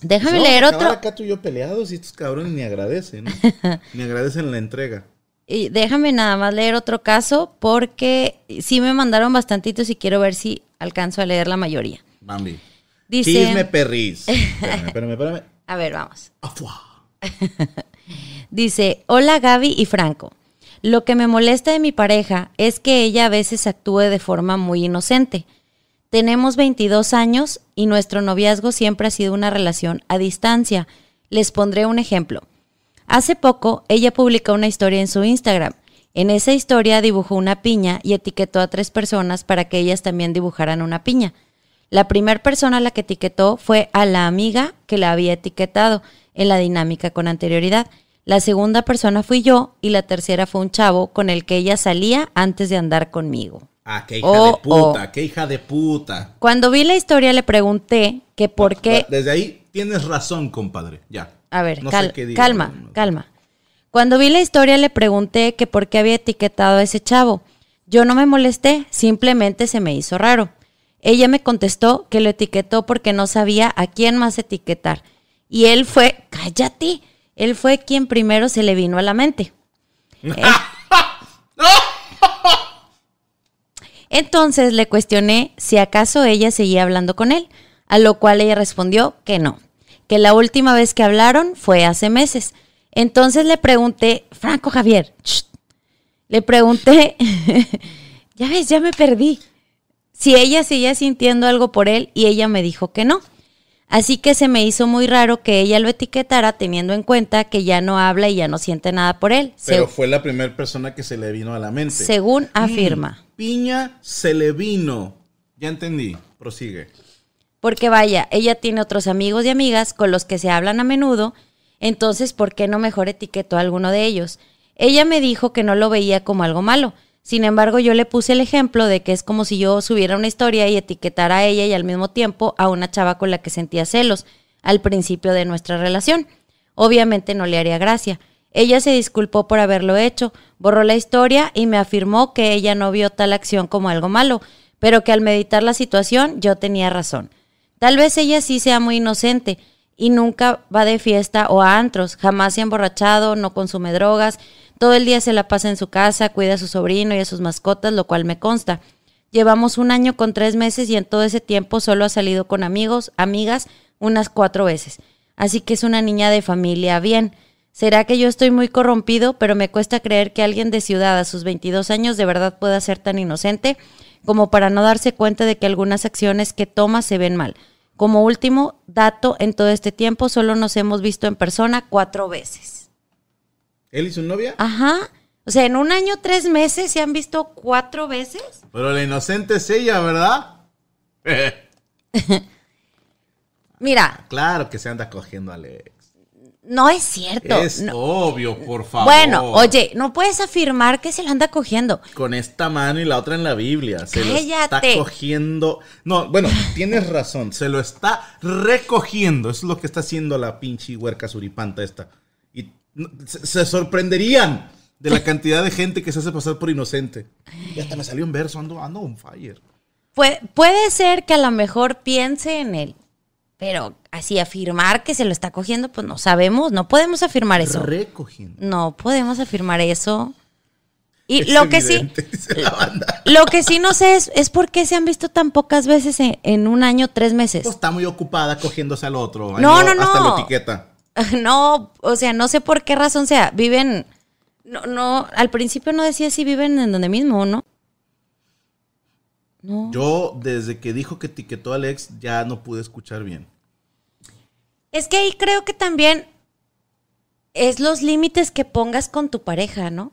déjame leer otro. acá tú y yo peleados y estos cabrones ni agradecen. ¿no? ni agradecen la entrega. Y déjame nada más leer otro caso porque sí me mandaron bastantitos y quiero ver si alcanzo a leer la mayoría. Bambi. Dice, Chisme perris. Espérame, espérame, espérame. a ver, vamos. Afua. Dice, hola Gaby y Franco. Lo que me molesta de mi pareja es que ella a veces actúe de forma muy inocente. Tenemos 22 años y nuestro noviazgo siempre ha sido una relación a distancia. Les pondré un ejemplo. Hace poco ella publicó una historia en su Instagram. En esa historia dibujó una piña y etiquetó a tres personas para que ellas también dibujaran una piña. La primera persona a la que etiquetó fue a la amiga que la había etiquetado en la dinámica con anterioridad. La segunda persona fui yo y la tercera fue un chavo con el que ella salía antes de andar conmigo. Ah, qué hija Oh, de puta, oh. qué hija de puta. Cuando vi la historia le pregunté que por qué... Desde ahí tienes razón, compadre. Ya. A ver, No sé qué digo, calma, no, no. calma. Cuando vi la historia le pregunté que por qué había etiquetado a ese chavo. Yo no me molesté, simplemente se me hizo raro. Ella me contestó que lo etiquetó porque no sabía a quién más etiquetar. Y él fue, cállate, él fue quien primero se le vino a la mente. Entonces le cuestioné si acaso ella seguía hablando con él, a lo cual ella respondió que no, que la última vez que hablaron fue hace meses. Entonces le pregunté, Franco Javier, le pregunté, ya ves, ya me perdí, si ella seguía sintiendo algo por él y ella me dijo que no. Así que se me hizo muy raro que ella lo etiquetara teniendo en cuenta que ya no habla y ya no siente nada por él, Pero fue la primera persona que se le vino a la mente. según afirma. Piña se le vino. Ya entendí. Prosigue. Porque vaya, ella tiene otros amigos y amigas con los que se hablan a menudo, entonces ¿por qué no mejor etiquetó a alguno de ellos? Ella me dijo que no lo veía como algo malo. Sin embargo, yo le puse el ejemplo de que es como si yo subiera una historia y etiquetara a ella y al mismo tiempo a una chava con la que sentía celos al principio de nuestra relación. Obviamente no le haría gracia. Ella se disculpó por haberlo hecho, borró la historia y me afirmó que ella no vio tal acción como algo malo, pero que al meditar la situación yo tenía razón. Tal vez ella sí sea muy inocente y nunca va de fiesta o a antros, jamás se ha emborrachado, no consume drogas, todo el día se la pasa en su casa, cuida a su sobrino y a sus mascotas, lo cual me consta. Llevamos un año con tres meses y en todo ese tiempo solo ha salido con amigos, amigas, unas cuatro veces. Así que es una niña de familia bien. Será que yo estoy muy corrompido, pero me cuesta creer que alguien de ciudad a sus 22 años de verdad pueda ser tan inocente como para no darse cuenta de que algunas acciones que toma se ven mal. Como último dato, en todo este tiempo solo nos hemos visto en persona cuatro veces. ¿Él y su novia? Ajá. O sea, en un año, tres meses se han visto cuatro veces. Pero la inocente es ella, ¿verdad? Mira, claro que se anda cogiendo a Alex. no es cierto. Es No. obvio, por favor. Bueno, oye, no puedes afirmar que se lo anda cogiendo. Con esta mano y la otra en la Biblia. Se lo está Cállate. cogiendo. No, bueno, tienes razón. Se lo está recogiendo. Eso es lo que está haciendo la pinche huerca suripanta esta. No, se, sorprenderían de la cantidad de gente que se hace pasar por inocente. Y hasta me salió un verso. Ando, ando on fire. Puede, puede ser que a lo mejor piense en él, pero así afirmar que se lo está cogiendo, pues no sabemos, no podemos afirmar eso. Recogiendo. No podemos afirmar eso. Y Es lo que sí, evidente, la banda. lo que sí no sé es, es por qué se han visto tan pocas veces en, en un año, tres meses. Pues está muy ocupada cogiéndose al otro. No, lo- no, Hasta no. lo etiqueta. No, o sea, no sé por qué razón sea. Viven, no, no, al principio no decía si viven en donde mismo o no. No. Yo, desde que dijo que etiquetó a Alex, ya no pude escuchar bien. Es que ahí creo que también es los límites que pongas con tu pareja, ¿no?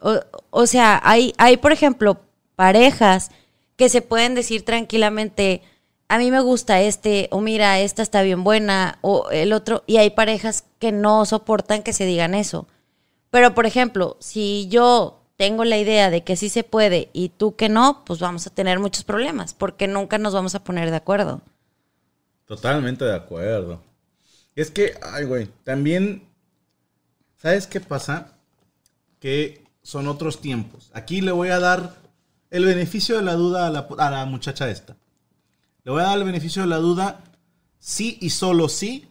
o, o sea, hay, hay, por ejemplo, parejas que se pueden decir tranquilamente, a mí me gusta este, o mira, esta está bien buena, o el otro, y hay parejas que no soportan que se digan eso. Pero, por ejemplo, si yo tengo la idea de que sí se puede y tú que no, pues vamos a tener muchos problemas, porque nunca nos vamos a poner de acuerdo. Totalmente de acuerdo. Es que, ay, güey, también, ¿sabes qué pasa? Que son otros tiempos. Aquí le voy a dar el beneficio de la duda a la, a la muchacha esta. Le voy a dar el beneficio de la duda, sí y solo sí,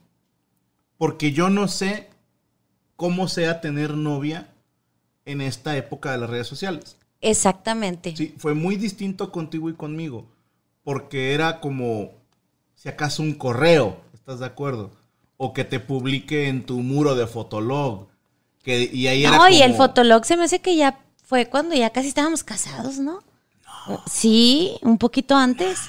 porque yo no sé cómo sea tener novia en esta época de las redes sociales. Exactamente. Sí, fue muy distinto contigo y conmigo. Porque era como, si acaso, un correo. ¿Estás de acuerdo? o que te publique en tu muro de fotolog. Que, y ahí era No, y el como- fotolog se me hace que ya fue cuando ya casi estábamos casados, ¿no? Sí, un poquito antes.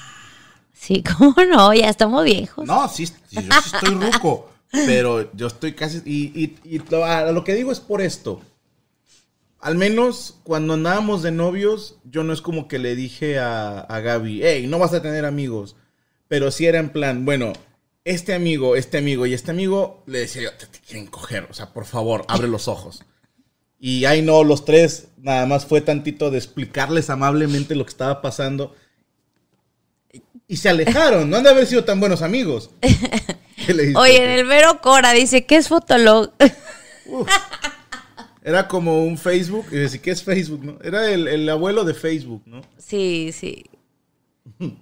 Sí, ¿cómo no? Ya estamos viejos. No, sí, yo sí estoy ruco. pero yo estoy casi. Y, y- y lo, que digo es por esto. Al menos cuando andábamos de novios, yo no es como que le dije a, a Gaby, hey, no vas a tener amigos. Pero sí era en plan, bueno, este amigo, este amigo y este amigo, le decía yo, te, te quieren coger. O sea, por favor, abre los ojos. Y ahí no, los tres, nada más fue tantito de explicarles amablemente lo que estaba pasando. Y se alejaron, no han de haber sido tan buenos amigos. Oye, en el Vero Cora dice, ¿qué es fotolog? Era como un Facebook, y decía, ¿qué es Facebook? No? Era el, el abuelo de Facebook, ¿no? sí, sí.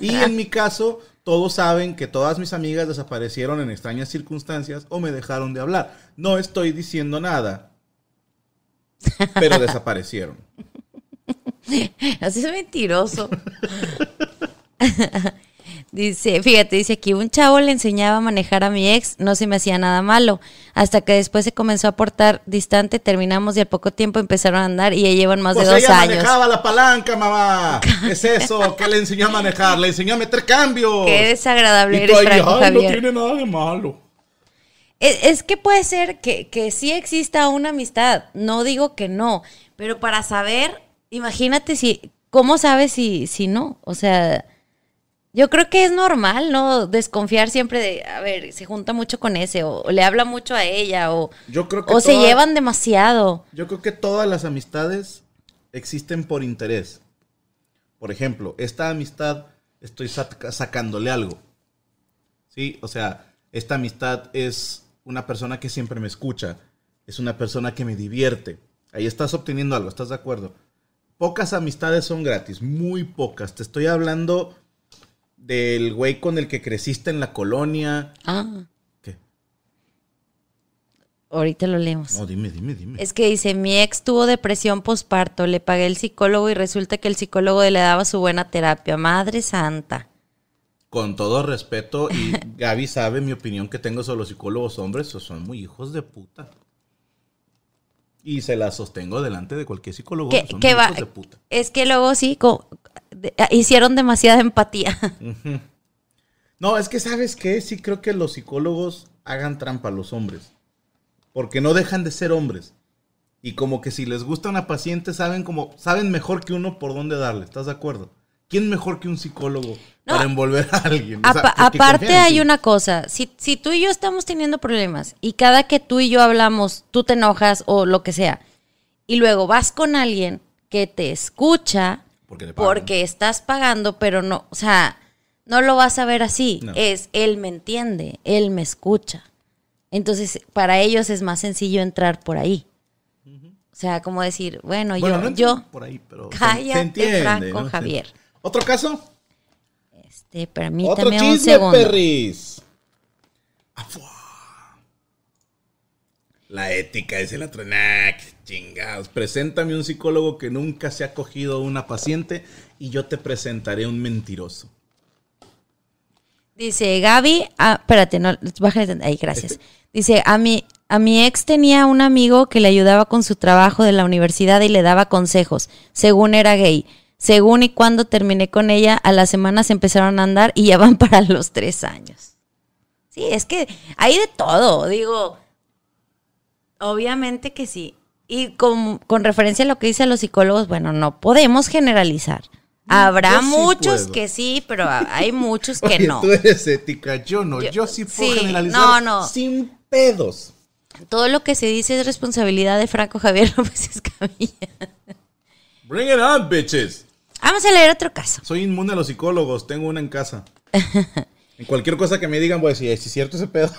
Y en mi caso, todos saben que todas mis amigas desaparecieron en extrañas circunstancias o me dejaron de hablar. No estoy diciendo nada, pero desaparecieron. Así es mentiroso. dice, fíjate, dice aquí, un chavo le enseñaba a manejar a mi ex, no se me hacía nada malo. Hasta que después se comenzó a portar distante, terminamos y al poco tiempo empezaron a andar y ya llevan más Pues de dos ella años. manejaba la palanca, mamá. Es eso, que le enseñó a manejar, le enseñó a meter cambios. Qué desagradable Y eres, Franco "Ay, no Javier. tiene nada de malo. Es, es que puede ser que, que sí exista una amistad, no digo que no, pero para saber, imagínate si, ¿cómo sabes si, si no? O sea, yo creo que es normal, ¿no? Desconfiar siempre de, a ver, se junta mucho con ese, o, o le habla mucho a ella, o, Yo creo que o se llevan demasiado. Yo creo que todas las amistades existen por interés. Por ejemplo, esta amistad estoy sacándole algo. ¿Sí? O sea, esta amistad es una persona que siempre me escucha. Es una persona que me divierte. Ahí estás obteniendo algo, ¿estás de acuerdo? Pocas amistades son gratis, muy pocas. Te estoy hablando del güey con el que creciste en la colonia. Ah, ¿Qué? ahorita lo leemos. No, dime, dime, dime. Es que dice, mi ex tuvo depresión posparto, le pagué el psicólogo y resulta que el psicólogo le daba su buena terapia. Madre santa. Con todo respeto, y Gaby sabe mi opinión que tengo sobre los psicólogos hombres, son muy hijos de puta. Y se la sostengo delante de cualquier psicólogo. que, son que va, de puta. es que luego sí de- hicieron demasiada empatía. No, es que sabes qué, sí creo que los psicólogos hagan trampa a los hombres. Porque no dejan de ser hombres. Y como que si les gusta una paciente, saben como, saben mejor que uno por dónde darle, ¿estás de acuerdo? ¿Quién mejor que un psicólogo No. para envolver a alguien? O sea, aparte hay una cosa, si, si tú y yo estamos teniendo problemas y cada que tú y yo hablamos, tú te enojas o lo que sea, y luego vas con alguien que te escucha Porque le pagan. porque estás pagando, pero no, o sea, no lo vas a ver así, No. es él me entiende, él me escucha. Entonces, para ellos es más sencillo entrar por ahí. O sea, como decir, bueno, Bueno, yo, no yo, por ahí, pero cállate, entiende, Franco ¿no? Javier. ¿Otro caso? este, Otro permítame un chisme, segundo. perris. La ética es el otro. Nah, chingados. Preséntame un psicólogo que nunca se ha cogido a una paciente y yo te presentaré un mentiroso. Dice Gaby, ah, espérate, no, bájale, ahí, gracias. Dice, a mi, a mi ex tenía un amigo que le ayudaba con su trabajo de la universidad y le daba consejos, según era gay. Según y cuando terminé con ella, a las semanas empezaron a andar y ya van para los tres años. Sí, es que hay de todo, digo, obviamente que sí. Y con, con referencia a lo que dicen los psicólogos, bueno, no podemos generalizar. Habrá sí muchos puedo. que sí, pero hay muchos que Oye, no. tú eres ética, yo no. Yo- Yo, sí puedo sí, generalizar no, no. sin pedos. Todo lo que se dice es responsabilidad de Franco Javier López Escamilla. Bring it on, bitches. Vamos a leer otro caso. Soy inmune a los psicólogos, tengo una en casa. En cualquier cosa que me digan voy a decir, si es cierto ese pedo.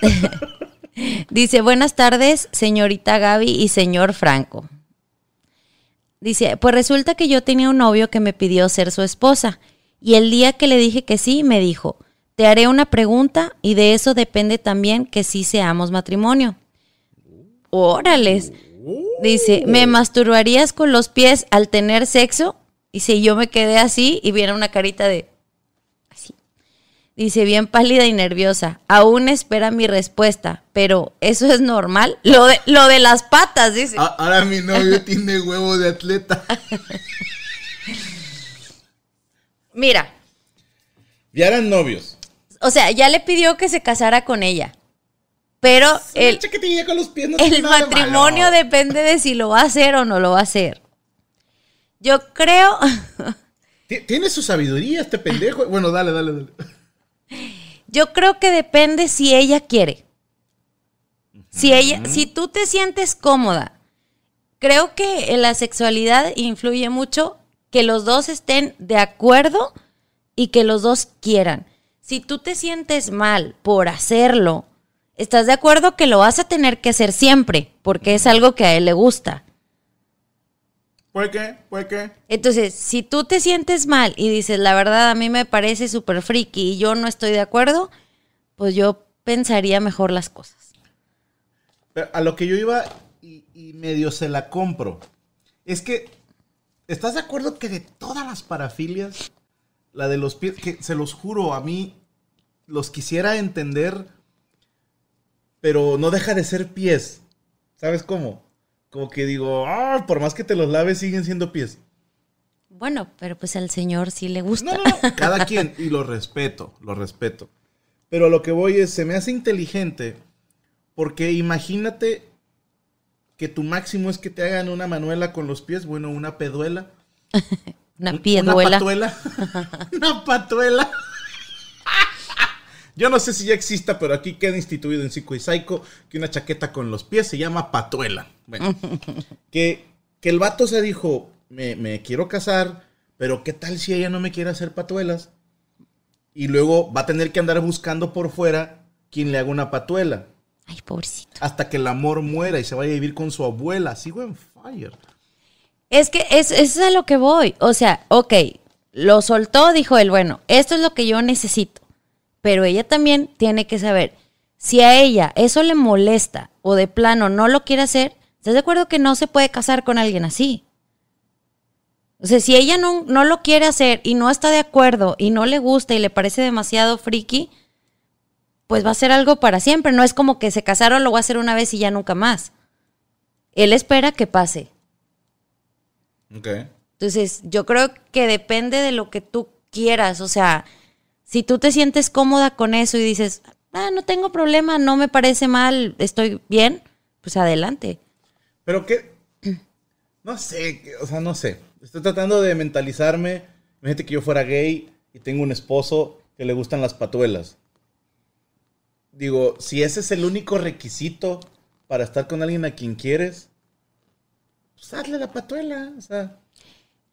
Dice, buenas tardes, señorita Gaby y señor Franco. Dice, pues resulta que yo tenía un novio que me pidió ser su esposa y el día que le dije que sí, me dijo, te haré una pregunta y de eso depende también que sí seamos matrimonio. Órales. Dice, ¿me masturbarías con los pies al tener sexo? Y si yo me quedé así y viene una carita de... Dice, bien pálida y nerviosa. Aún espera mi respuesta, pero ¿eso es normal? Lo de, lo de las patas, dice. A- Ahora mi novio tiene huevo de atleta. Mira, Ya eran novios. o sea, ya le pidió que se casara con ella. Pero el, Una chaquetilla con los pies no el de matrimonio depende de si lo va a hacer o no lo va a hacer. Yo creo, Ti- Tiene su sabiduría este pendejo. Bueno, dale, dale, dale. Yo creo que depende si ella quiere. Si ella, si tú te sientes cómoda, creo que en la sexualidad influye mucho que los dos estén de acuerdo y que los dos quieran. Si tú te sientes mal por hacerlo, estás de acuerdo que lo vas a tener que hacer siempre, porque es algo que a él le gusta. ¿Por qué? ¿Por qué? Entonces, si tú te sientes mal y dices, la verdad, a mí me parece súper friki y yo no estoy de acuerdo, pues yo pensaría mejor las cosas. Pero a lo que yo iba y, y medio se la compro. Es que, ¿estás de acuerdo que de todas las parafilias, la de los pies, que se los juro, a mí los quisiera entender, pero no deja de ser pies. ¿Sabes cómo? Como que digo, "Ah, por más que te los laves, siguen siendo pies. Bueno, pero pues al señor sí le gusta. No, no, no. Cada quien. Y lo respeto, lo respeto. Pero a lo que voy es, se me hace inteligente. Porque imagínate que tu máximo es que te hagan una manuela con los pies. Bueno, una peduela. Una un- pieduela. Una patuela. una patuela. Yo no sé si ya exista, pero aquí queda instituido en Psico y Psycho que una chaqueta con los pies se llama patuela. Bueno, que, que el vato se dijo, me, me quiero casar, pero ¿qué tal si ella no me quiere hacer patuelas? Y luego va a tener que andar buscando por fuera quien le haga una patuela. Ay, pobrecito. Hasta que el amor muera y se vaya a vivir con su abuela. Sigo en fire. Es que es, eso es a lo que voy. O sea, ok, lo soltó, dijo él, bueno, esto es lo que yo necesito. Pero ella también tiene que saber, si a ella eso le molesta o de plano no lo quiere hacer, ¿estás de acuerdo que no se puede casar con alguien así? O sea, si ella no, no lo quiere hacer y no está de acuerdo y no le gusta y le parece demasiado friki, pues va a ser algo para siempre. No es como que se casaron, lo va a hacer una vez y ya nunca más. Él espera que pase. Ok. Entonces, yo creo que depende de lo que tú quieras. O sea, si tú te sientes cómoda con eso y dices, ah, no tengo problema, no me parece mal, estoy bien, pues adelante. Pero que. No sé, o sea, no sé. Estoy tratando de mentalizarme. Imagínate que yo fuera gay y tengo un esposo que le gustan las patuelas. Digo, si ese es el único requisito para estar con alguien a quien quieres, pues hazle la patuela. O sea,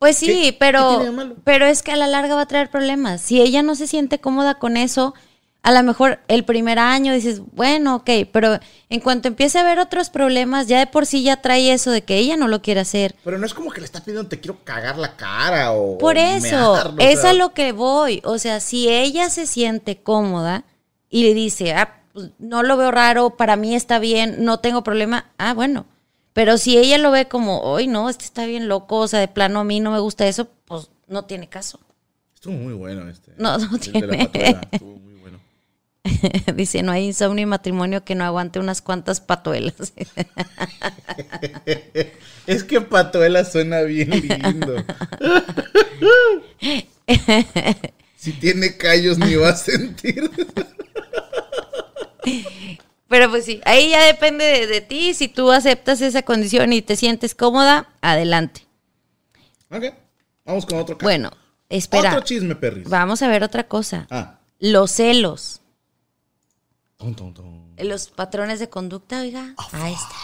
Pues sí, ¿Qué- qué tiene pero, pero es que a la larga va a traer problemas. Si ella no se siente cómoda con eso, a lo mejor el primer año dices, bueno, ok, pero en cuanto empiece a haber otros problemas, ya de por sí ya trae eso de que ella no lo quiere hacer. pero no es como que le está pidiendo te quiero cagar la cara o. Por eso, mearlo, o es sea, a lo que voy. O sea, si ella se siente cómoda y le dice, ah, pues, no lo veo raro, para mí está bien, no tengo problema, ah, bueno. Pero si ella lo ve como, ay, no, este está bien loco, o sea, de plano a mí no me gusta eso, pues no tiene caso. Estuvo muy bueno este. No, no El de la tiene. patuela, Estuvo muy bueno. Dice, no hay insomnio y matrimonio que no aguante unas cuantas patuelas. Es que patuela suena bien lindo. si tiene callos ni va a sentir. Pero pues sí, ahí ya depende de, de ti. Si tú aceptas esa condición y te sientes cómoda, adelante. ok, vamos con otro caso. Bueno, espera. Otro chisme, perris. Vamos a ver otra cosa. Ah. Los celos. Los patrones de conducta, oiga. Ahí está.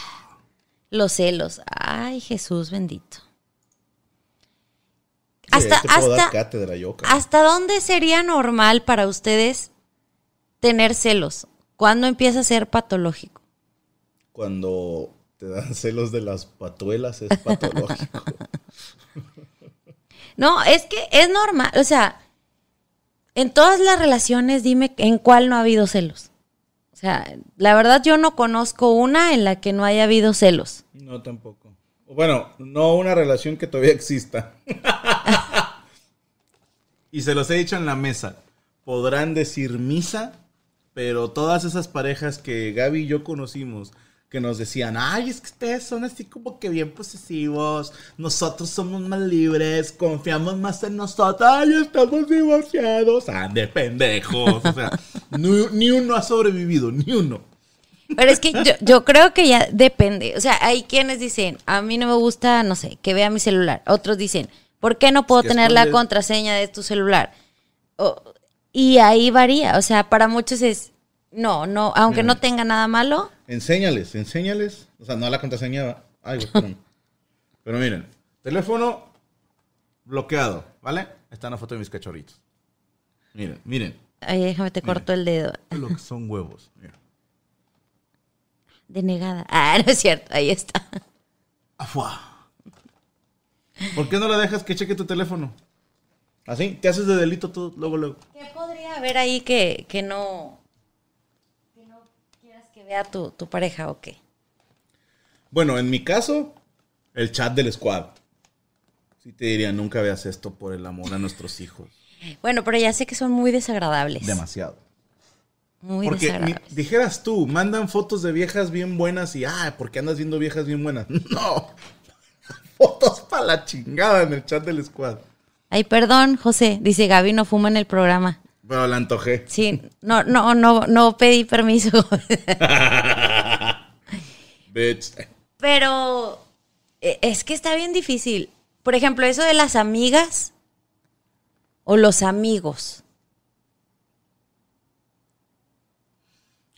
Los celos. Ay, Jesús bendito. Sí. ¿Hasta dónde sería normal para ustedes tener celos? ¿Cuándo empieza a ser patológico? Cuando te dan celos de las patuelas es patológico. No, es que es normal. O sea, en todas las relaciones, dime en cuál no ha habido celos. O sea, la verdad yo no conozco una en la que no haya habido celos. no, tampoco. Bueno, no una relación que todavía exista. y se los he dicho en la mesa. podrán decir misa, pero todas esas parejas que Gaby y yo conocimos, que nos decían, ay, es que ustedes son así como que bien posesivos, nosotros somos más libres, confiamos más en nosotros, ay, estamos divorciados, ah, de pendejos, o sea, ni, ni uno ha sobrevivido, ni uno. Pero es que yo, yo creo que ya depende. O sea, hay quienes dicen, a mí no me gusta, no sé, que vea mi celular. Otros dicen, ¿por qué no puedo tener la contraseña de tu celular? O- y ahí varía. O sea, para muchos es, no, no, aunque no tenga nada malo, Enséñales, enséñales. O sea, no la contraseña. va. Ay, güey, espérame. Pero miren, teléfono bloqueado, ¿vale? Está una foto de mis cachorritos. Miren, miren. ay, déjame te corto el dedo. Lo que son huevos. Mira. Denegada. Ah, no es cierto, ahí está. Afuá. ¿Por qué no la dejas que cheque tu teléfono? Así, te haces de delito tú, luego, luego. ¿Qué podría haber ahí que, que no, que no quieras que vea tu, tu pareja o qué? Bueno, en mi caso, el chat del squad. Sí te diría, nunca veas esto por el amor a nuestros hijos. Bueno, pero ya sé que son muy desagradables. Demasiado. Muy Porque mi- desagradables. dijeras tú, mandan fotos de viejas bien buenas y, ah, ¿por qué andas viendo viejas bien buenas? No. Fotos para la chingada en el chat del squad. Ay, perdón, José. Dice Gaby no fuma en el programa. Pero la antojé. Sí, no, no, no, no pedí permiso. Bitch. Pero eh, es que está bien difícil. Por ejemplo, eso de las amigas o los amigos.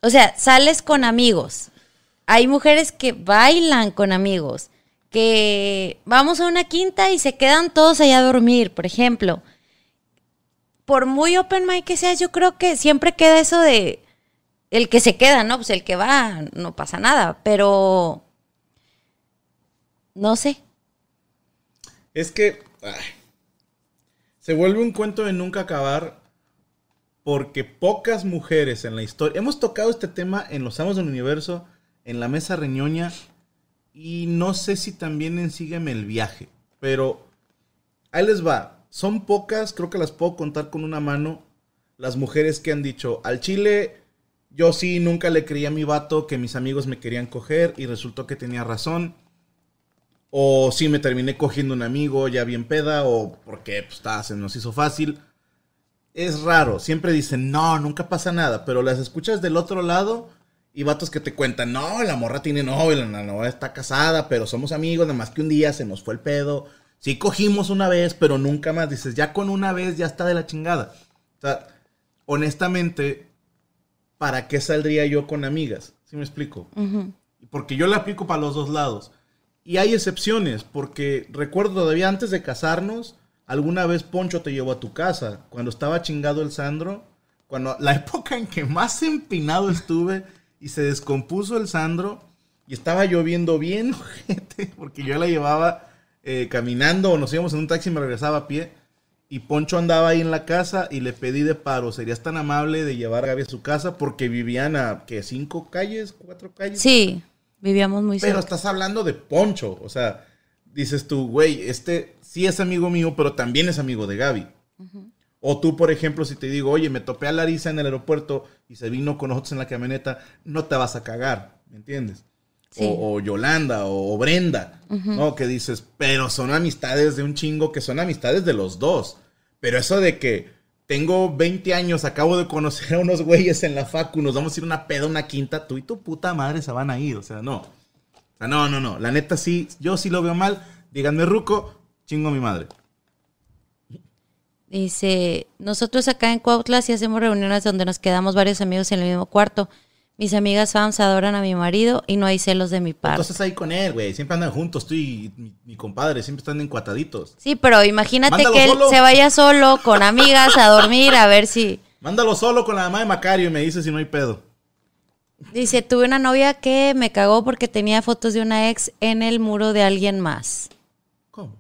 O sea, sales con amigos. Hay mujeres que bailan con amigos, que vamos a una quinta y se quedan todos allá a dormir, por ejemplo. Por muy open mind que seas, yo creo que siempre queda eso de el que se queda, ¿no? Pues el que va, no pasa nada, pero no sé. Es que se vuelve un cuento de nunca acabar porque pocas mujeres en la historia... Hemos tocado este tema en Los Amos del Universo, en la mesa reñoña, y no sé si también en Sígueme el viaje, pero ahí les va. Son pocas, creo que las puedo contar con una mano, las mujeres que han dicho, al chile, yo sí nunca le creí a mi vato que mis amigos me querían coger y resultó que tenía razón. O sí me terminé cogiendo un amigo ya bien peda, o porque pues, ta, se nos hizo fácil. Es raro, siempre dicen, no, nunca pasa nada, pero las escuchas del otro lado y vatos que te cuentan, no, la morra tiene novio, la novia está casada, pero somos amigos, nada más que un día se nos fue el pedo. Sí cogimos una vez, pero nunca más. Dices, ya con una vez ya está de la chingada. O sea, honestamente, ¿para qué saldría yo con amigas? ¿Sí me explico? Porque yo la aplico para los dos lados. Y hay excepciones, porque recuerdo todavía antes de casarnos, alguna vez Poncho te llevó a tu casa, cuando estaba chingado el Sandro, cuando la época en que más empinado estuve y se descompuso el Sandro y estaba lloviendo bien, ojete, porque yo la llevaba eh, caminando o nos íbamos en un taxi y me regresaba a pie. Y Poncho andaba ahí en la casa y le pedí de paro, ¿serías tan amable de llevar a Gaby a su casa? Porque vivían a, ¿qué? ¿Cinco calles? ¿Cuatro calles? Sí, vivíamos muy Pero cerca. estás hablando de Poncho. O sea, dices tú, güey, este sí es amigo mío, pero también es amigo de Gaby. O tú, por ejemplo, si te digo, oye, me topé a Larisa en el aeropuerto y se vino con nosotros en la camioneta, no te vas a cagar, ¿me entiendes? Sí. O, o Yolanda, o, o Brenda, ¿no? Que dices, pero son amistades de un chingo que son amistades de los dos. Pero eso de que tengo 20 años, acabo de conocer a unos güeyes en la facu, nos vamos a ir una peda, una quinta, tú y tu puta madre se van a ir, o sea, no. O sea, no, no, no. La neta sí, yo sí lo veo mal. Díganme, Ruco, chingo a mi madre. Dice, nosotros acá en Cuautla sí hacemos reuniones donde nos quedamos varios amigos en el mismo cuarto. Mis amigas fans adoran a mi marido y no hay celos de mi parte. Entonces ahí con él, güey. Siempre andan juntos, tú y mi, mi compadre. Siempre están encuataditos. Sí, pero imagínate Mándalo que él solo. se vaya solo con amigas a dormir a ver si... Mándalo solo con la mamá de Macario y me dice si no hay pedo. Dice, tuve una novia que me cagó porque tenía fotos de una ex en el muro de alguien más. ¿Cómo?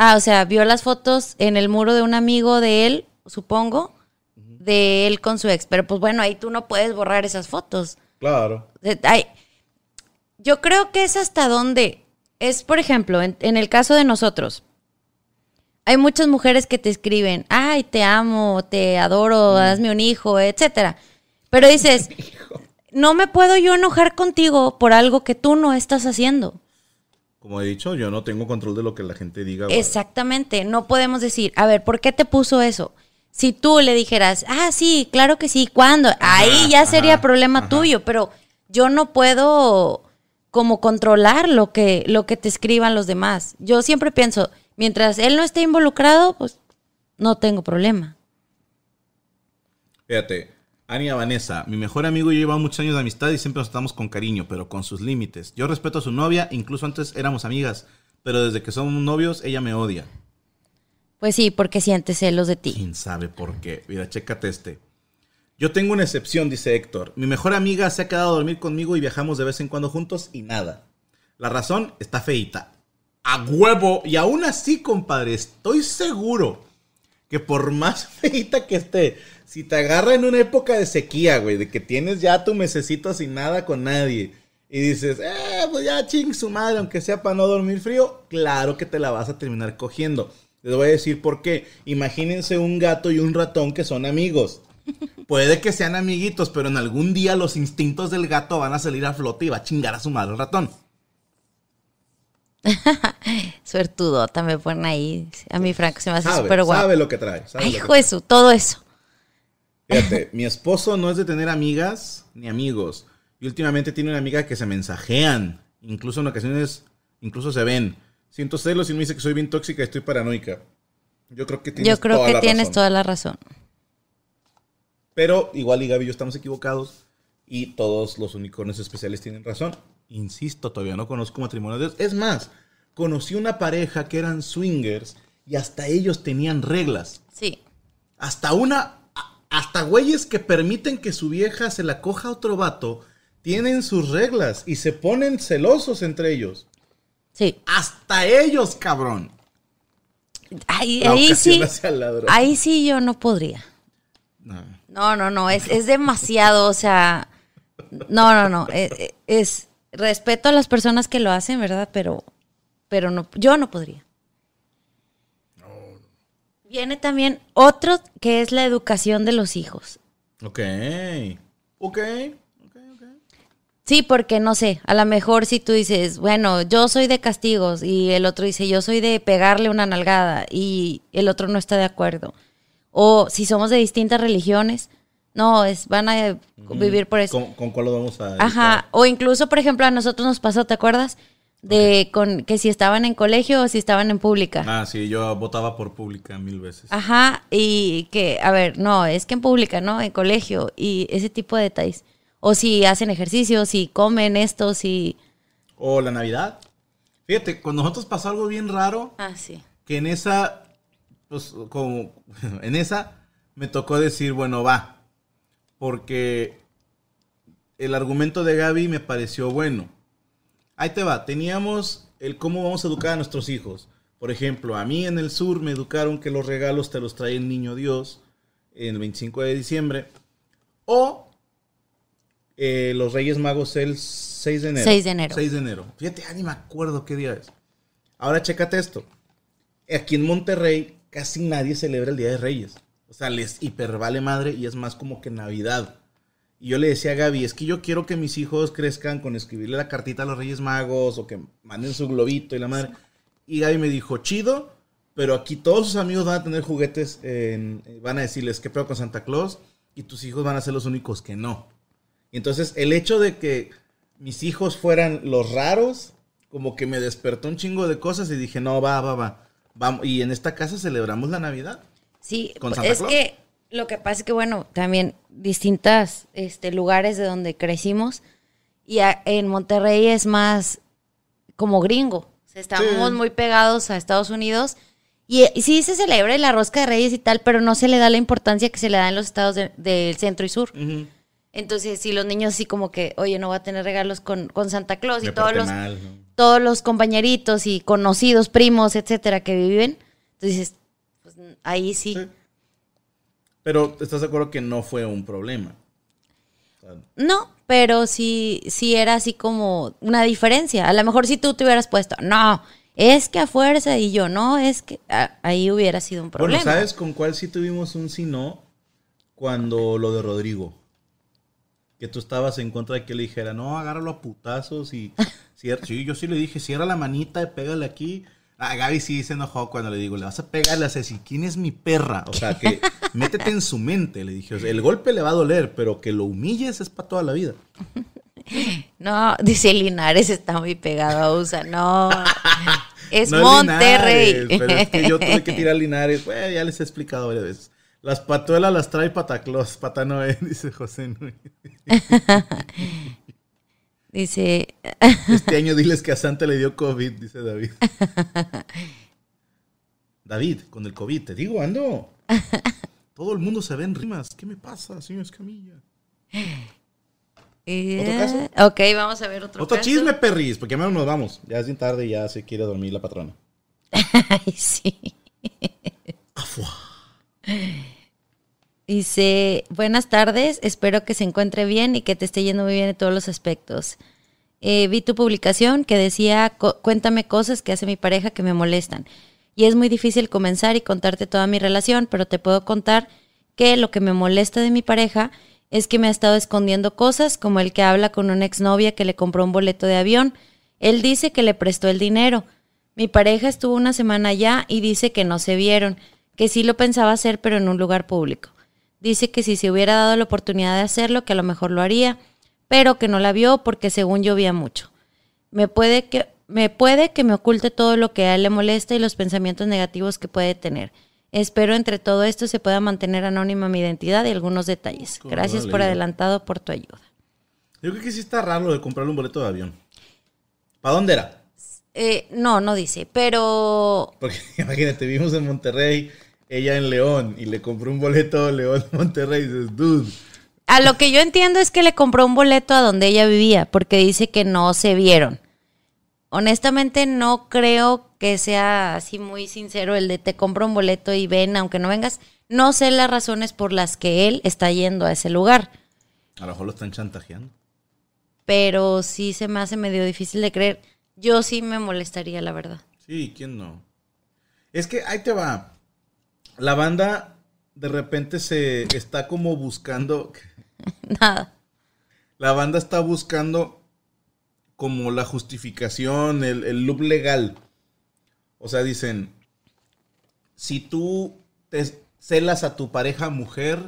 Ah, o sea, vio las fotos en el muro de un amigo de él, supongo, de él con su ex. Pero pues bueno, ahí tú no puedes borrar esas fotos. Claro. Ay, yo creo que es hasta donde es, por ejemplo, en, en el caso de nosotros. hay muchas mujeres que te escriben, ay, te amo, te adoro, hazme un hijo, etcétera. Pero dices, no me puedo yo enojar contigo por algo que tú no estás haciendo. Como he dicho, yo no tengo control de lo que la gente diga. Exactamente, no podemos decir, a ver, ¿por qué te puso eso? Si tú le dijeras, ah, sí, claro que sí, ¿cuándo? Ahí ya sería ajá, problema ajá. tuyo, pero yo no puedo como controlar lo que, lo que te escriban los demás. Yo siempre pienso, mientras él no esté involucrado, pues no tengo problema. Fíjate, Ania Vanessa, mi mejor amigo y yo llevamos muchos años de amistad y siempre nos tratamos con cariño, pero con sus límites. Yo respeto a su novia, incluso antes éramos amigas, pero desde que somos novios, ella me odia. Pues sí, porque sientes celos de ti. ¿Quién sabe por qué? Mira, chécate este. Yo tengo una excepción, dice Héctor. Mi mejor amiga se ha quedado a dormir conmigo y viajamos de vez en cuando juntos y nada. La razón está feita. A huevo. Y aún así, compadre, estoy seguro que por más feita que esté, si te agarra en una época de sequía, güey, de que tienes ya tu mesecito sin nada con nadie, y dices, eh, pues ya ching su madre, aunque sea para no dormir frío, claro que te la vas a terminar cogiendo. Les voy a decir por qué. Imagínense un gato y un ratón que son amigos. Puede que sean amiguitos, pero en algún día los instintos del gato van a salir a flote y va a chingar a su madre el ratón. Suertudota me ponen ahí. A mí, Franco, se me hace súper guapo. sabe lo que trae. sabe Ay, hijo de su, todo eso. Fíjate, mi esposo no es de tener amigas ni amigos. Y últimamente tiene una amiga que se mensajean. Incluso en ocasiones, incluso se ven. Siento celos y me dice que soy bien tóxica y estoy paranoica. Yo creo que tienes Yo creo toda que la tienes razón. toda la razón. Pero igual y Gaby y yo estamos equivocados. Y todos los unicornios especiales tienen razón. Insisto, todavía no conozco matrimonio de Dios. Es más, conocí una pareja que eran swingers y hasta ellos tenían reglas. Sí. Hasta una. Hasta güeyes que permiten que su vieja se la coja a otro vato. Tienen sus reglas y se ponen celosos entre ellos. Sí. Hasta ellos, cabrón. Ahí, sí. Ahí sí yo no podría. No. No, no, no. Es, es demasiado. O sea. No, no, no. eh, eh, Es, respeto a las personas que lo hacen, ¿verdad? Pero. Pero no, yo no podría. Viene también otro que es la educación de los hijos. Ok. Ok. Ok, ok. Sí, porque no sé, a lo mejor si tú dices, bueno, yo soy de castigos y el otro dice, yo soy de pegarle una nalgada y el otro no está de acuerdo. O si somos de distintas religiones, no, es, van a vivir por eso. ¿Con, con cuál lo vamos a.? Ajá, o incluso, por ejemplo, a nosotros nos pasó, ¿te acuerdas? De con que si estaban en colegio o si estaban en pública. Ah, sí, yo votaba por pública mil veces. Ajá, y que, a ver, no, es que en pública, ¿no? En colegio y ese tipo de detalles. O si hacen ejercicio, si comen esto, si... O la Navidad. Fíjate, con nosotros pasó algo bien raro. Ah, sí. Que en esa. Pues como. En esa me tocó decir, bueno, va. Porque el argumento de Gaby me pareció bueno. Ahí te va. Teníamos el cómo vamos a educar a nuestros hijos. Por ejemplo, a mí en el sur me educaron que los regalos te los trae el niño Dios el 25 de diciembre. O eh, los Reyes Magos el 6 de enero. 6 de enero. 6 de enero. Fíjate, ya ni me acuerdo qué día es. Ahora chécate esto. Aquí en Monterrey casi nadie celebra el Día de Reyes. O sea, les hipervale madre y es más como que Navidad. Y yo le decía a Gaby, es que yo quiero que mis hijos crezcan con escribirle la cartita a los Reyes Magos o que manden su globito y la madre. Y Gaby me dijo, chido, pero aquí todos sus amigos van a tener juguetes, en- van a decirles, ¿qué pedo con Santa Claus? Y tus hijos van a ser los únicos que no. Entonces el hecho de que mis hijos fueran los raros, como que me despertó un chingo de cosas y dije, no, va, va, va. Vamos. Y en esta casa celebramos la Navidad. Sí, ¿Con pues, Santa es Claus? que lo que pasa es que, bueno, también distintas este, lugares de donde crecimos y a- en Monterrey es más como gringo. O sea, estamos Sí. muy pegados a Estados Unidos y, y sí se celebra la rosca de reyes y tal, pero no se le da la importancia que se le da en los estados de- del centro y sur. Entonces, si los niños así como que, oye, no va a tener regalos con, con Santa Claus Me y todos los, mal, ¿no? todos los compañeritos y conocidos, primos, etcétera, que viven, entonces, ahí sí. Sí. Pero estás de acuerdo que no fue un problema. No, pero sí, sí era así como una diferencia. A lo mejor si tú te hubieras puesto, no, es que a fuerza, y yo, no, es que ah, ahí hubiera sido un problema. Bueno, ¿sabes con cuál sí tuvimos un sí no? Cuando lo de Rodrigo. Que tú estabas en contra de que le dijera, no, agárralo a putazos y... cier- sí, yo sí le dije, cierra la manita y pégale aquí. Ah, Gaby sí se enojó cuando le digo, le vas a pegarle a Ceci, ¿quién es mi perra? O sea, que métete en su mente, le dije. O sea, el golpe le va a doler, pero que lo humilles es para toda la vida. No, dice Linares está muy pegado a USA. No, es No Monterrey. Linares, pero es que yo tuve que tirar Linares. Bueno, ya les he explicado varias veces. Las patuelas las trae Pataclos, Patanoe, dice José Núñez. Dice, Este año diles que a Santa le dio COVID, dice David. David, con el COVID, te digo, ando. Todo el mundo se ve en rimas. ¿Qué me pasa, señor Escamilla? eh, ¿Otro caso? Ok, vamos a ver otro, Otro caso. chisme, perris, porque ya nos vamos. Ya es bien tarde y ya se quiere dormir la patrona. Ay, sí. Afua. Dice, buenas tardes, espero que se encuentre bien y que te esté yendo muy bien en todos los aspectos. Eh, vi tu publicación que decía, "Co- cuéntame cosas que hace mi pareja que me molestan. Y es muy difícil comenzar y contarte toda mi relación, pero te puedo contar que lo que me molesta de mi pareja es que me ha estado escondiendo cosas, como el que habla con una exnovia que le compró un boleto de avión. Él dice que le prestó el dinero. Mi pareja estuvo una semana allá y dice que no se vieron, que sí lo pensaba hacer, pero en un lugar público. Dice que si se hubiera dado la oportunidad de hacerlo, que a lo mejor lo haría, pero que no la vio porque según llovía mucho. Me puede que me puede que me oculte todo lo que a él le molesta y los pensamientos negativos que puede tener. Espero entre todo esto se pueda mantener anónima mi identidad y algunos detalles. Gracias por adelantado por tu ayuda. Yo creo que sí está raro de comprarle un boleto de avión. ¿Para dónde era? Eh, no, no dice, pero Porque imagínate, vimos en Monterrey, ella en León, y le compró un boleto de León Monterrey. Y dices, dude. A lo que yo entiendo es que le compró un boleto a donde ella vivía, porque dice que no se vieron. Honestamente no creo que sea así muy sincero el de te compro un boleto y ven, aunque no vengas. No sé las razones por las que él está yendo a ese lugar, A lo mejor lo están chantajeando. pero sí se me hace medio difícil de creer. Yo sí me molestaría, la verdad. Sí, ¿quién no? Es que ahí te va. La banda de repente se está como buscando. Nada. La banda está buscando como la justificación, el, el loop legal. O sea, dicen, si tú te celas a tu pareja mujer,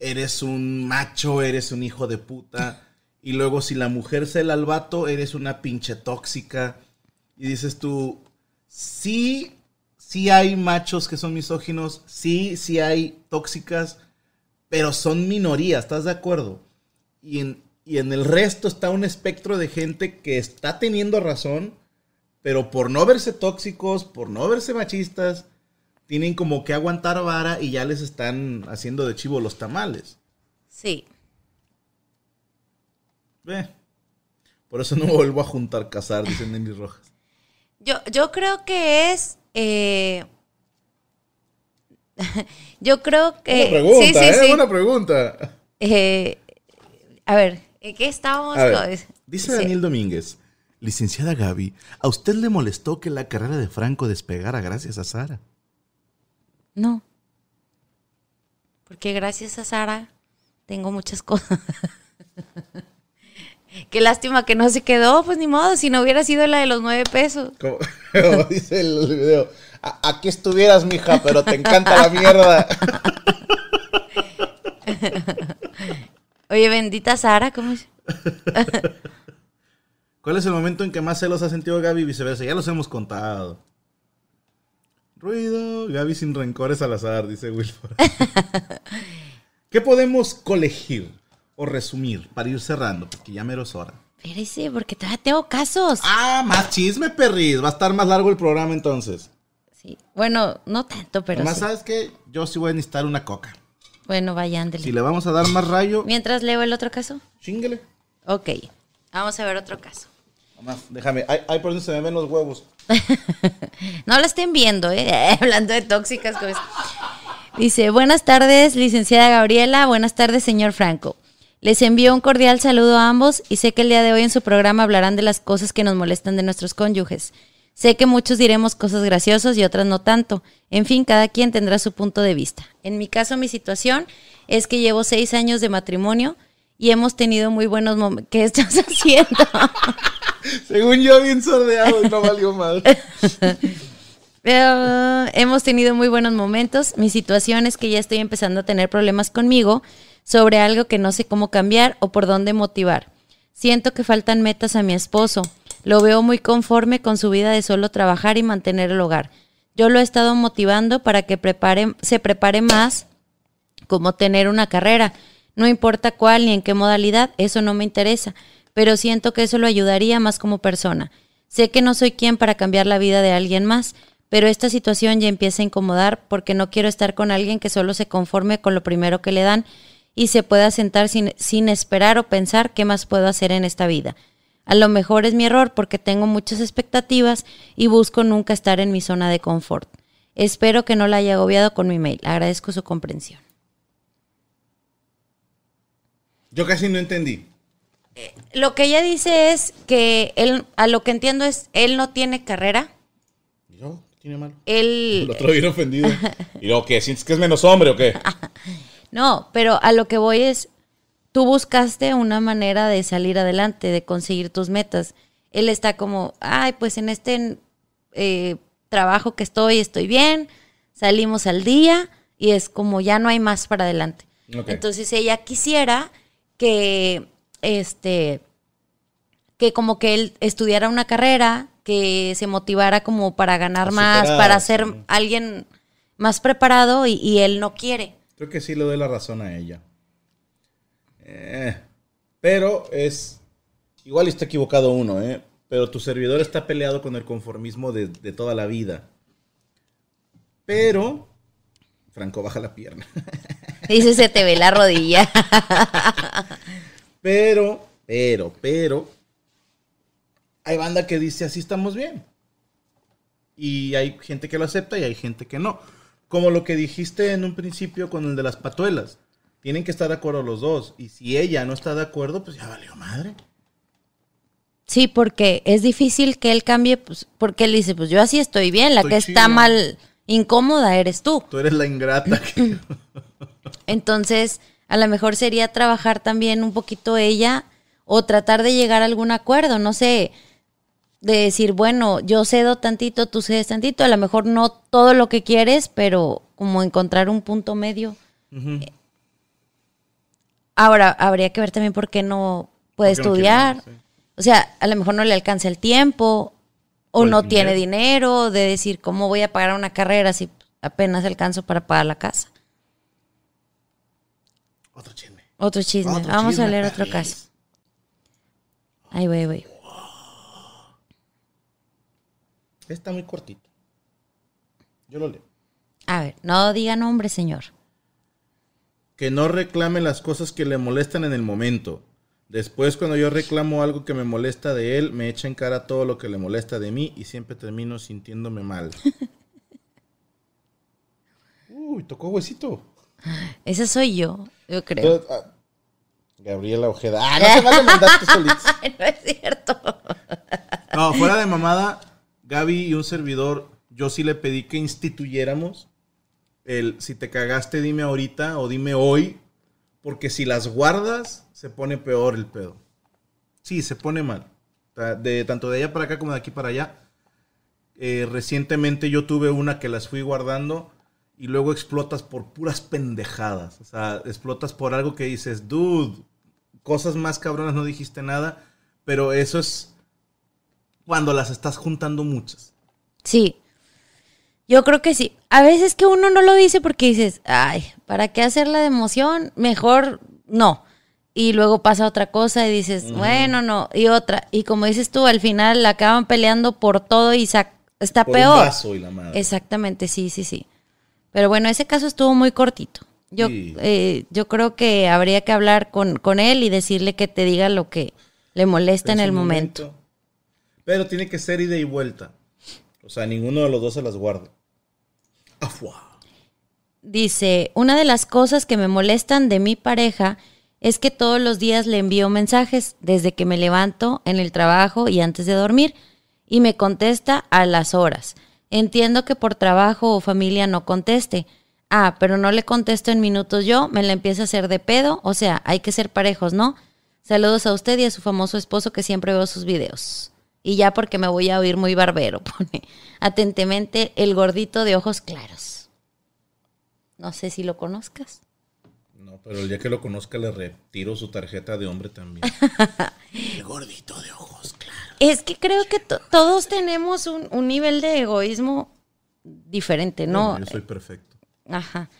eres un macho, eres un hijo de puta. Y luego si la mujer cela al vato, eres una pinche tóxica. Y dices tú, sí, sí hay machos que son misóginos, sí, sí hay tóxicas, pero son minorías, ¿estás de acuerdo? Y en, y en el resto está un espectro de gente que está teniendo razón, pero por no verse tóxicos, por no verse machistas, tienen como que aguantar vara y ya les están haciendo de chivo los tamales. Sí. Ve. Por eso no vuelvo a juntar casar, dicen Nelly Rojas. Yo, yo creo que es. Eh, yo creo que. Buena pregunta, sí, sí, ¿eh? sí. Buena pregunta. Eh, a ver, ¿en qué estábamos? Ver, dice sí. Daniel Domínguez, licenciada Gaby, ¿a usted le molestó que la carrera de Franco despegara gracias a Sara? No. Porque gracias a Sara tengo muchas cosas. Qué lástima que no se quedó, pues ni modo, si no hubiera sido la de los nueve pesos. Como, como dice el video, "A- aquí estuvieras, mija, pero te encanta la mierda. Oye, bendita Sara, ¿cómo es? ¿Cuál es el momento en que más celos ha sentido Gaby y viceversa? Ya los hemos contado. Ruido, Gaby sin rencores al azar, dice Wilford. ¿Qué podemos colegir o resumir para ir cerrando? Porque ya mero es hora. Espérese, porque todavía tengo casos. Ah, más chisme, perris. Va a estar más largo el programa entonces. Sí. Bueno, no tanto, pero Además, sí. ¿sabes qué? Yo sí voy a necesitar una coca. Bueno, vaya, ándele. Si le vamos a dar más rayo, Mientras leo el otro caso. chingale. Ok. Vamos a ver otro caso. Nomás, déjame. Ay, ay, por eso se me ven los huevos. No la estén viendo, ¿eh? Hablando de tóxicas. Dice, buenas tardes, licenciada Gabriela. Buenas tardes, señor Franco. Les envío un cordial saludo a ambos y sé que el día de hoy en su programa hablarán de las cosas que nos molestan de nuestros cónyuges. Sé que muchos diremos cosas graciosas y otras no tanto. En fin, cada quien tendrá su punto de vista. En mi caso, mi situación es que llevo seis años de matrimonio y hemos tenido muy buenos momentos. ¿Qué estás haciendo? Según yo, bien sordeado y no valió mal. Eh, hemos tenido muy buenos momentos. Mi situación es que ya estoy empezando a tener problemas conmigo sobre algo que no sé cómo cambiar o por dónde motivar. Siento que faltan metas a mi esposo. Lo veo muy conforme con su vida de solo trabajar y mantener el hogar. Yo lo he estado motivando para que prepare, se prepare más como tener una carrera. No importa cuál ni en qué modalidad, eso no me interesa, pero siento que eso lo ayudaría más como persona. Sé que no soy quien para cambiar la vida de alguien más, pero esta situación ya empieza a incomodar porque no quiero estar con alguien que solo se conforme con lo primero que le dan y se pueda sentar sin, sin esperar o pensar qué más puedo hacer en esta vida. A lo mejor es mi error porque tengo muchas expectativas y busco nunca estar en mi zona de confort. Espero que no la haya agobiado con mi mail. Agradezco su comprensión. Yo casi no entendí. Lo que ella dice es que él, a lo que entiendo es, él no tiene carrera. ¿Yo? ¿Qué tiene malo? Él, El otro bien ofendido. ¿Y luego qué? ¿Sientes que es menos hombre o qué? No, pero a lo que voy es, tú buscaste una manera de salir adelante, de conseguir tus metas. Él está como, ay, pues en este eh, trabajo que estoy, estoy bien, salimos al día y es como ya no hay más para adelante. Entonces ella quisiera que, este, que como que él estudiara una carrera, que se motivara como para ganar más, para ser alguien más preparado y- y él no quiere. Creo que sí le doy la razón a ella. Eh, pero es. Igual está equivocado uno, ¿eh? Pero tu servidor está peleado con el conformismo de, de toda la vida. Pero. Franco, baja la pierna. Dice, se te ve la rodilla. Pero, pero, pero. Hay banda que dice así estamos bien. Y hay gente que lo acepta y hay gente que no. Como lo que dijiste en un principio con el de las patuelas. Tienen que estar de acuerdo los dos. Y si ella no está de acuerdo, pues ya valió madre. Sí, porque es difícil que él cambie, pues, porque él dice, pues yo así estoy bien, la Estoy que está mal, incómoda eres tú. Tú eres la ingrata. que- Entonces, a lo mejor sería trabajar también un poquito ella o tratar de llegar a algún acuerdo, no sé, de decir, bueno, yo cedo tantito, tú cedes tantito, a lo mejor no todo lo que quieres, pero como encontrar un punto medio. Ujú. Ahora, habría que ver también por qué no puede ¿Por qué no estudiar. Sí. O sea, a lo mejor no le alcanza el tiempo o, no tiene dinero. de decir, ¿cómo voy a pagar una carrera si apenas alcanzo para pagar la casa? Otro chisme. Otro chisme. Otro Vamos chisme, a leer otro caso. Ahí voy, voy. Está muy cortito. Yo lo leo. A ver, no diga nombre, señor. Que no reclame las cosas que le molestan en el momento. Después, cuando yo reclamo algo que me molesta de él, me echa en cara todo lo que le molesta de mí y siempre termino sintiéndome mal. Uy, tocó huesito. Ese soy yo, yo creo. Entonces, ah, Gabriela Ojeda. Ah, no se vale mandarte solitos. no es cierto. No, fuera de mamada, Gaby y un servidor, yo sí le pedí que instituyéramos el si te cagaste, dime ahorita o dime hoy, porque si las guardas, se pone peor el pedo. Sí, se pone mal. De, tanto de allá para acá como de aquí para allá. Eh, recientemente yo tuve una que las fui guardando y luego explotas por puras pendejadas. O sea, explotas por algo que dices, dude, cosas más cabronas no dijiste nada, pero eso es cuando las estás juntando muchas. Sí. Yo creo que sí. A veces que uno no lo dice porque dices, ay, ¿para qué hacerla de emoción? Mejor no. Y luego pasa otra cosa y dices, bueno, no. Y otra. Y como dices tú, al final la acaban peleando por todo y está Por un peor. vaso y la madre. Exactamente, sí, sí, sí. Pero bueno, ese caso estuvo muy cortito. Yo, Sí. eh, yo creo que habría que hablar con, con él y decirle que te diga lo que le molesta en su el momento. Pero tiene que ser ida y vuelta. O sea, ninguno de los dos se las guarda. Afua. Dice, una de las cosas que me molestan de mi pareja es que todos los días le envío mensajes desde que me levanto en el trabajo y antes de dormir. y me contesta a las horas. Entiendo que por trabajo o familia no conteste. Ah, pero no le contesto en minutos yo, me la empiezo a hacer de pedo. O sea, hay que ser parejos, ¿no? Saludos a usted y a su famoso esposo que siempre veo sus videos. Y ya porque me voy a oír muy barbero, pone atentamente el gordito de ojos claros. No sé si lo conozcas. No, pero el día que lo conozca le retiro su tarjeta de hombre también. el gordito de ojos, claro. Es que creo que to- todos tenemos un, un nivel de egoísmo diferente, ¿no? Bueno, yo soy perfecto. Ajá.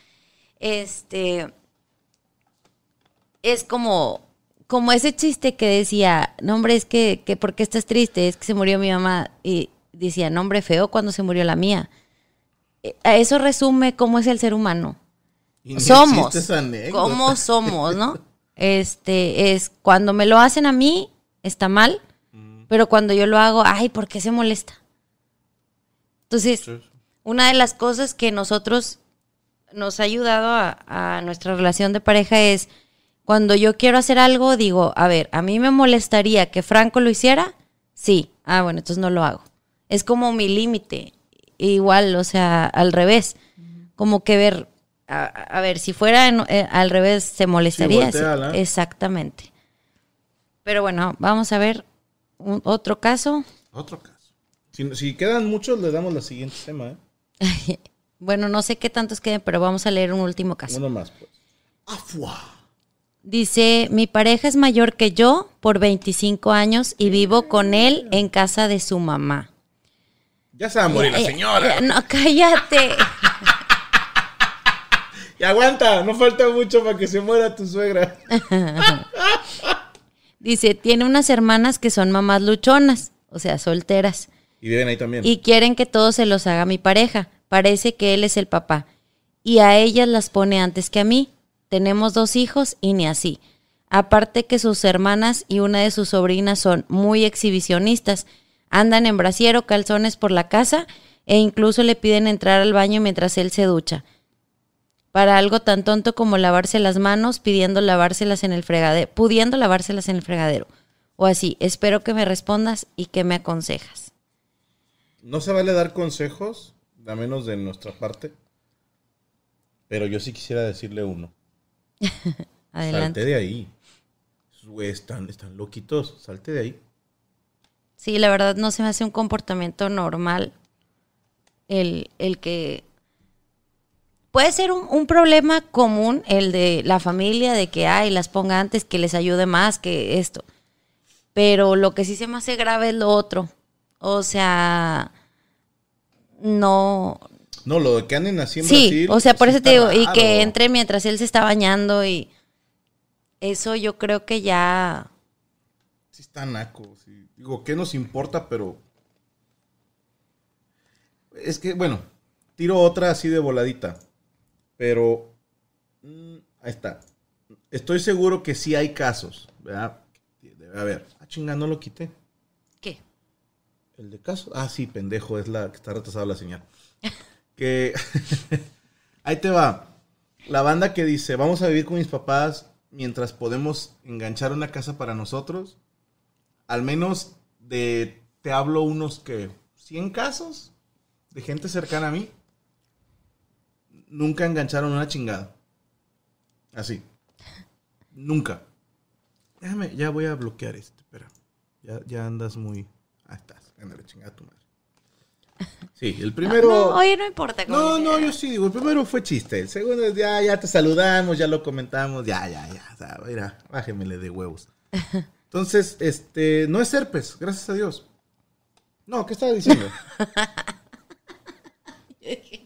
Este. Es como. Como ese chiste que decía, no, hombre, es que, que ¿por qué estás triste? Es que se murió mi mamá. Y decía, no, hombre, feo cuando se murió la mía. A eso resume cómo es el ser humano. Y somos. ¿Cómo somos, no? Este, es cuando me lo hacen a mí, está mal, Mm. pero cuando yo lo hago, ay, ¿por qué se molesta? Entonces, Sí. una de las cosas que nosotros nos ha ayudado a, a nuestra relación de pareja es cuando yo quiero hacer algo, digo, a ver, a mí me molestaría que Franco lo hiciera, sí, ah, bueno, entonces no lo hago. Es como mi límite, igual, o sea, al revés, como que ver, a, a ver, si fuera en- eh, al revés, se molestaría. Sí, exactamente. Pero bueno, vamos a ver un- otro caso. Otro caso. Si, si quedan muchos, le damos la siguiente tema, ¿eh? Bueno, no sé qué tantos queden, pero vamos a leer un último caso. Uno más, pues. ¡Afua! Dice, mi pareja es mayor que yo por 25 años y vivo con él en casa de su mamá. Ya se va a morir la Eh, señora. eh, No, cállate. Y aguanta, no falta mucho para que se muera tu suegra. Dice, tiene unas hermanas que son mamás luchonas, o sea, solteras, Y viven ahí también. y quieren que todo se los haga mi pareja. Parece que él es el papá. Y a ellas las pone antes que a mí. Tenemos dos hijos y ni así. Aparte que sus hermanas y una de sus sobrinas son muy exhibicionistas. Andan en brasier o calzones por la casa e incluso le piden entrar al baño mientras él se ducha. Para algo tan tonto como lavarse las manos, pidiendo lavárselas en el fregadero, pudiendo lavárselas en el fregadero. O así, espero que me respondas y que me aconsejas. No se vale dar consejos, a menos de nuestra parte. Pero yo sí quisiera decirle uno. Adelante. Salte de ahí. Están, están loquitos. Salte de ahí. Sí, la verdad no se me hace un comportamiento normal el, el que... Puede ser un, un problema común el de la familia, de que, ay, las ponga antes, que les ayude más que esto. Pero lo que sí se me hace grave es lo otro. O sea, no... No, lo de que anden así en Sí, Brasil, o sea, por eso te digo, y que entre mientras él se está bañando y... Eso yo creo que ya... Sí está naco. sí. Digo, ¿qué nos importa? Pero... Es que, bueno, tiro otra así de voladita. Pero... mm, ahí está. Estoy seguro que sí hay casos, ¿verdad? Debe haber. Ah, chinga, no lo quité. ¿Qué? El de caso. Ah, sí, pendejo, es la que está retrasada la señal. que. Ahí te va. La banda que dice: Vamos a vivir con mis papás mientras podemos enganchar una casa para nosotros. Al menos de. Te hablo unos que. 100 casos de gente cercana a mí. Nunca engancharon una chingada. Así. Nunca. Déjame, ya voy a bloquear este, espera. Ya, ya andas muy. Ahí estás. Ándale, chingada tu madre. Sí, el primero. No, oye, no importa. como No, no, yo sí digo, el primero fue chiste. El segundo es ya, ya te saludamos, ya lo comentamos, ya, ya, ya. O sea, mira, bájemele de huevos. Entonces, este, no es herpes, gracias a Dios. No, ¿qué estaba diciendo?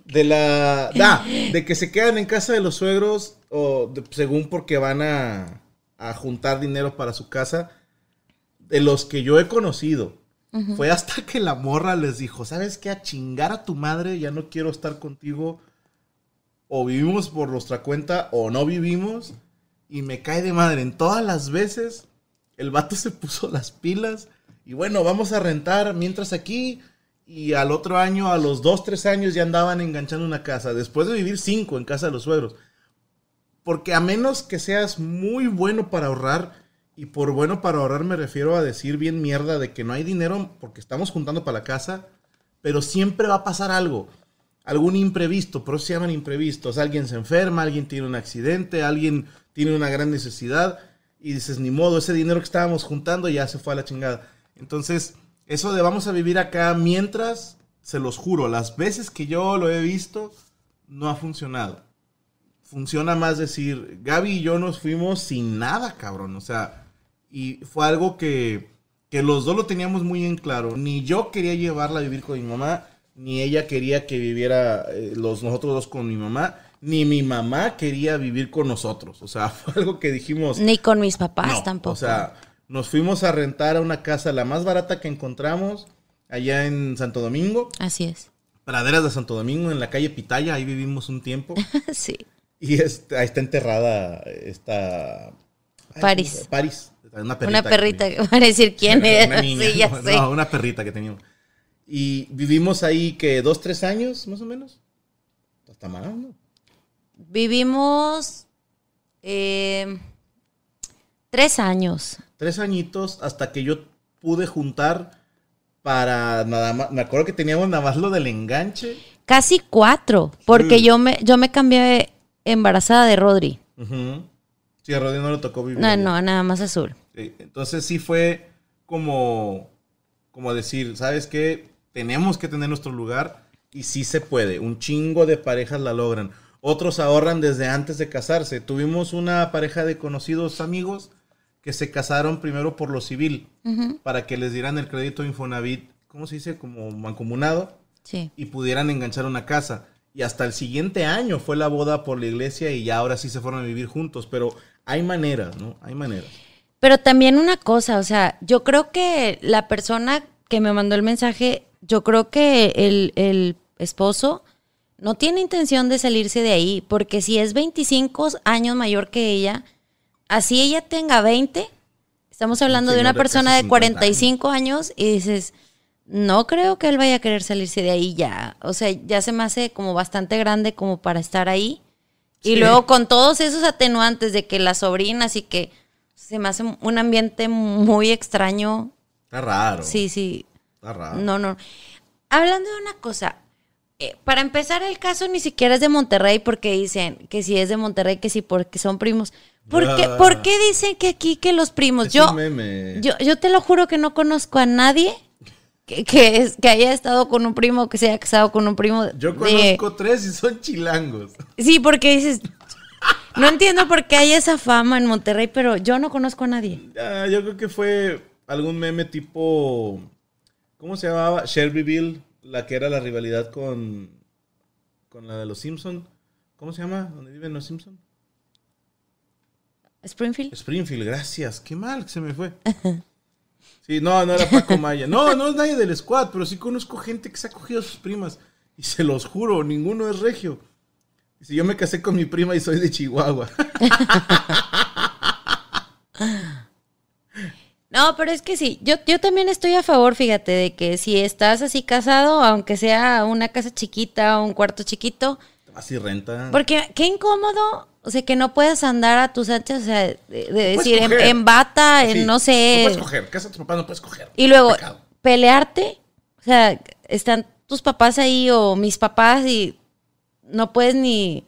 De la. Da, de que se quedan en casa de los suegros, o de- según porque van a, a juntar dinero para su casa. De los que yo he conocido. Fue hasta que la morra les dijo: ¿Sabes qué? A chingar a tu madre, ya no quiero estar contigo. O vivimos por nuestra cuenta, o no vivimos. Y me cae de madre. En todas las veces, el vato se puso las pilas. Y bueno, vamos a rentar mientras aquí. Y al otro año, a los dos, tres años, ya andaban enganchando una casa. Después de vivir cinco en casa de los suegros. Porque a menos que seas muy bueno para ahorrar Y por bueno para ahorrar me refiero a decir bien mierda de que no hay dinero porque estamos juntando para la casa, pero siempre va a pasar algo. Algún imprevisto, por eso se llaman imprevistos. Alguien se enferma, alguien tiene un accidente, alguien tiene una gran necesidad y dices, ni modo, ese dinero que estábamos juntando ya se fue a la chingada. Entonces, eso de vamos a vivir acá mientras, se los juro, las veces que yo lo he visto, no ha funcionado. Funciona más decir, Gaby y yo nos fuimos sin nada, cabrón. O sea, y fue algo que, que los dos lo teníamos muy en claro. Ni yo quería llevarla a vivir con mi mamá, ni ella quería que viviera eh, los, nosotros dos con mi mamá, ni mi mamá quería vivir con nosotros. O sea, fue algo que dijimos. Ni con mis papás no, tampoco. O sea, nos fuimos a rentar a una casa la más barata que encontramos allá en Santo Domingo. Así es. Praderas de Santo Domingo, en la calle Pitaya, ahí vivimos un tiempo. sí. Y ahí está enterrada esta... ay, París. ¿cómo se- París. Una perrita. Una que perrita, teníamos. para decir quién Una era. niña. Sí, ya No, sé. una perrita que teníamos. Y vivimos ahí que dos, tres años, más o menos. Hasta más, ¿no? Vivimos eh, tres años. Tres añitos hasta que yo pude juntar para nada más. Me acuerdo que teníamos nada más lo del enganche. Casi cuatro. Porque Sí. yo me, yo me cambié embarazada de Rodri. Ujú. Sí, a Rodri no le tocó vivir. No, allá. no, nada más azul. Sí, Entonces sí fue como, como decir, ¿sabes qué? Tenemos que tener nuestro lugar y sí se puede. Un chingo de parejas la logran. Otros ahorran desde antes de casarse. Tuvimos una pareja de conocidos amigos que se casaron primero por lo civil para que les dieran el crédito Infonavit, ¿cómo se dice? Como mancomunado Sí. y pudieran enganchar una casa. Y hasta el siguiente año fue la boda por la iglesia y ya ahora sí se fueron a vivir juntos. Pero hay maneras, ¿no? Hay maneras. Pero también una cosa, o sea, yo creo que la persona que me mandó el mensaje, yo creo que el, el esposo no tiene intención de salirse de ahí, porque si es 25 años mayor que ella, así ella tenga 20, estamos hablando de una persona de 50 45 años y dices, no creo que él vaya a querer salirse de ahí ya, o sea, ya se me hace como bastante grande como para estar ahí. Y Sí. luego con todos esos atenuantes de que las sobrinas y que se me hace un ambiente muy extraño. Está raro. Sí, sí. Está raro. No, no. Hablando de una cosa, eh, para empezar el caso ni siquiera es de Monterrey porque dicen que si es de Monterrey, que sí porque son primos. ¿Por, qué, Ah. ¿por qué dicen que aquí que los primos? Yo, yo, yo te lo juro que no conozco a nadie que, que, es, que haya estado con un primo, que se haya casado con un primo. Yo de- conozco tres y son chilangos. Sí, porque dices, no entiendo por qué hay esa fama en Monterrey, pero yo no conozco a nadie. Ah, yo creo que fue algún meme tipo. ¿Cómo se llamaba? Shelbyville, la que era la rivalidad con. con la de los Simpson. ¿Cómo se llama? ¿Dónde viven los Simpson? Springfield. Springfield, gracias. Qué mal que se me fue. Sí, no, no era Paco Maya. No, no es nadie del squad, pero sí conozco gente que se ha cogido a sus primas. Y se los juro, ninguno es regio. Dice, yo me casé con mi prima y soy de Chihuahua. No, pero es que sí, yo, yo también estoy a favor, fíjate, de que si estás así casado, aunque sea una casa chiquita o un cuarto chiquito, Así renta. porque qué incómodo, o sea, que no puedas andar a tus anchas, o sea, de, de decir, en, bata, en Sí, no sé, No puedes coger. Casa de tu papá no puedes coger. y luego Pecado. pelearte, o sea, están tus papás ahí o mis papás y no puedes ni,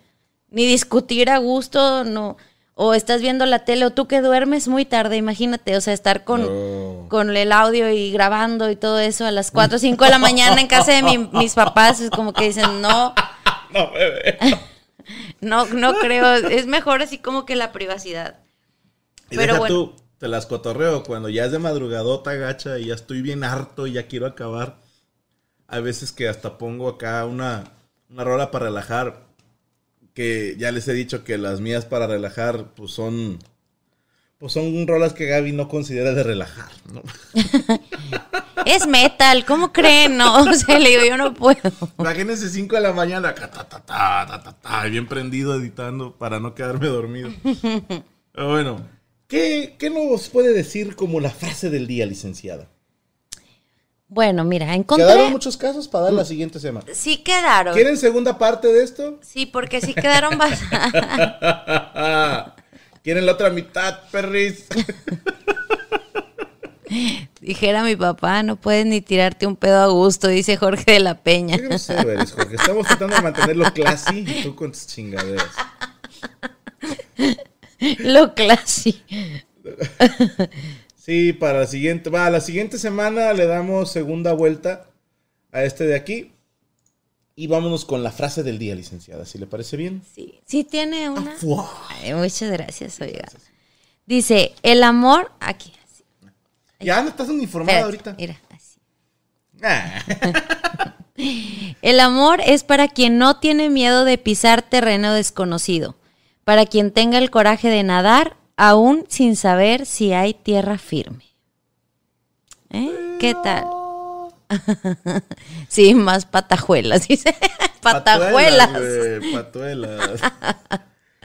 ni discutir a gusto, no, o estás viendo la tele o tú que duermes muy tarde, imagínate, o sea, estar con, con el audio y grabando y todo eso a las 4 o 5 de la mañana en casa de mi- mis papás, es como que dicen, no, No, bebé. No, no creo, es mejor así como que la privacidad. Y Pero deja bueno. tú, te las cotorreo. Cuando ya es de madrugadota, gacha, y ya estoy bien harto y ya quiero acabar. Hay veces que hasta pongo acá una, una rola para relajar. Que ya les he dicho que las mías para relajar, pues son. Pues son rolas que Gaby no considera de relajar, ¿no? Es metal, ¿cómo creen? No, o sea, le digo, yo no puedo. Imagínense 5 de la mañana, ta, ta, ta, ta, ta, ta, bien prendido editando para no quedarme dormido. Pero bueno, ¿qué, ¿qué nos puede decir como la frase del día, licenciada? Bueno, mira, Quedaron encontré. muchos casos para dar la siguiente semana. Sí quedaron. ¿Quieren segunda parte de esto? Sí, porque sí quedaron bastante. ¿Quieren la otra mitad, perris? Dijera mi papá, no puedes ni tirarte un pedo a gusto, dice Jorge de la Peña. Qué grosero eres, Jorge. Estamos tratando de mantenerlo classy y tú con tus chingaderas. Lo classy. Sí, para la siguiente, va, la siguiente semana le damos segunda vuelta a este de aquí. Y vámonos con la frase del día, licenciada, si le parece bien. Sí, sí tiene una. ¡Fua! Ay, muchas gracias, oiga. Dice, el amor, aquí, así. Ya no estás uniformada Espérate, ahorita. Mira, así. Ah. El amor es para quien no tiene miedo de pisar terreno desconocido, para quien tenga el coraje de nadar aún sin saber si hay tierra firme. ¿Eh? ¿Qué tal? sí, más patajuelas, dice. patajuelas. Patuelas.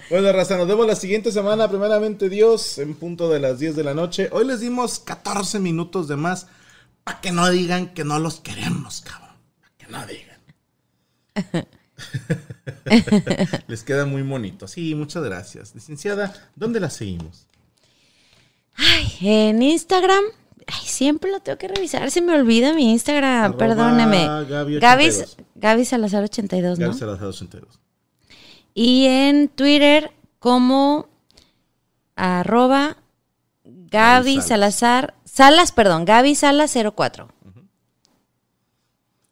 Bueno, raza, nos vemos la siguiente semana, primeramente Dios, en punto de las 10 de la noche. Hoy les dimos 14 minutos de más para que no digan que no los queremos, cabrón. Para que no digan. les queda muy bonito. Sí, muchas gracias. Licenciada, ¿dónde la seguimos? Ay, en Instagram. Ay, siempre lo tengo que revisar. Se me olvida mi Instagram. Arroba Perdóneme. Gaby Gaby, 82. Gaby Salazar 82, ¿no? Gaby Salazar 82. Y en Twitter como arroba Gaby. Salazar. Salas, perdón, Gaby Salas 04.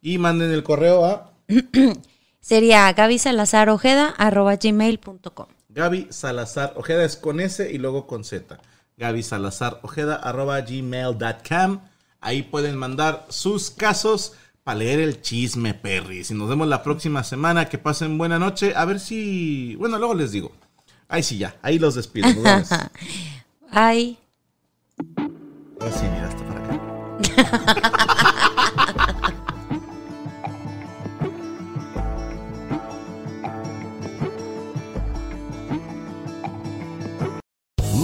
Y manden el correo a Sería Gaby Salazar Ojeda arroba gmail.com. Gaby Salazar Ojeda es con S y luego con Z. Gaby Salazar Ojeda arroba gmail.com. Ahí pueden mandar sus casos para leer el chisme, Perry. Si nos vemos la próxima semana, que pasen buena noche. A ver si. Bueno, luego les digo. Ahí sí, ya. Ahí los despido. Nos vemos. Ay. Ahora sí, mira, hasta para acá.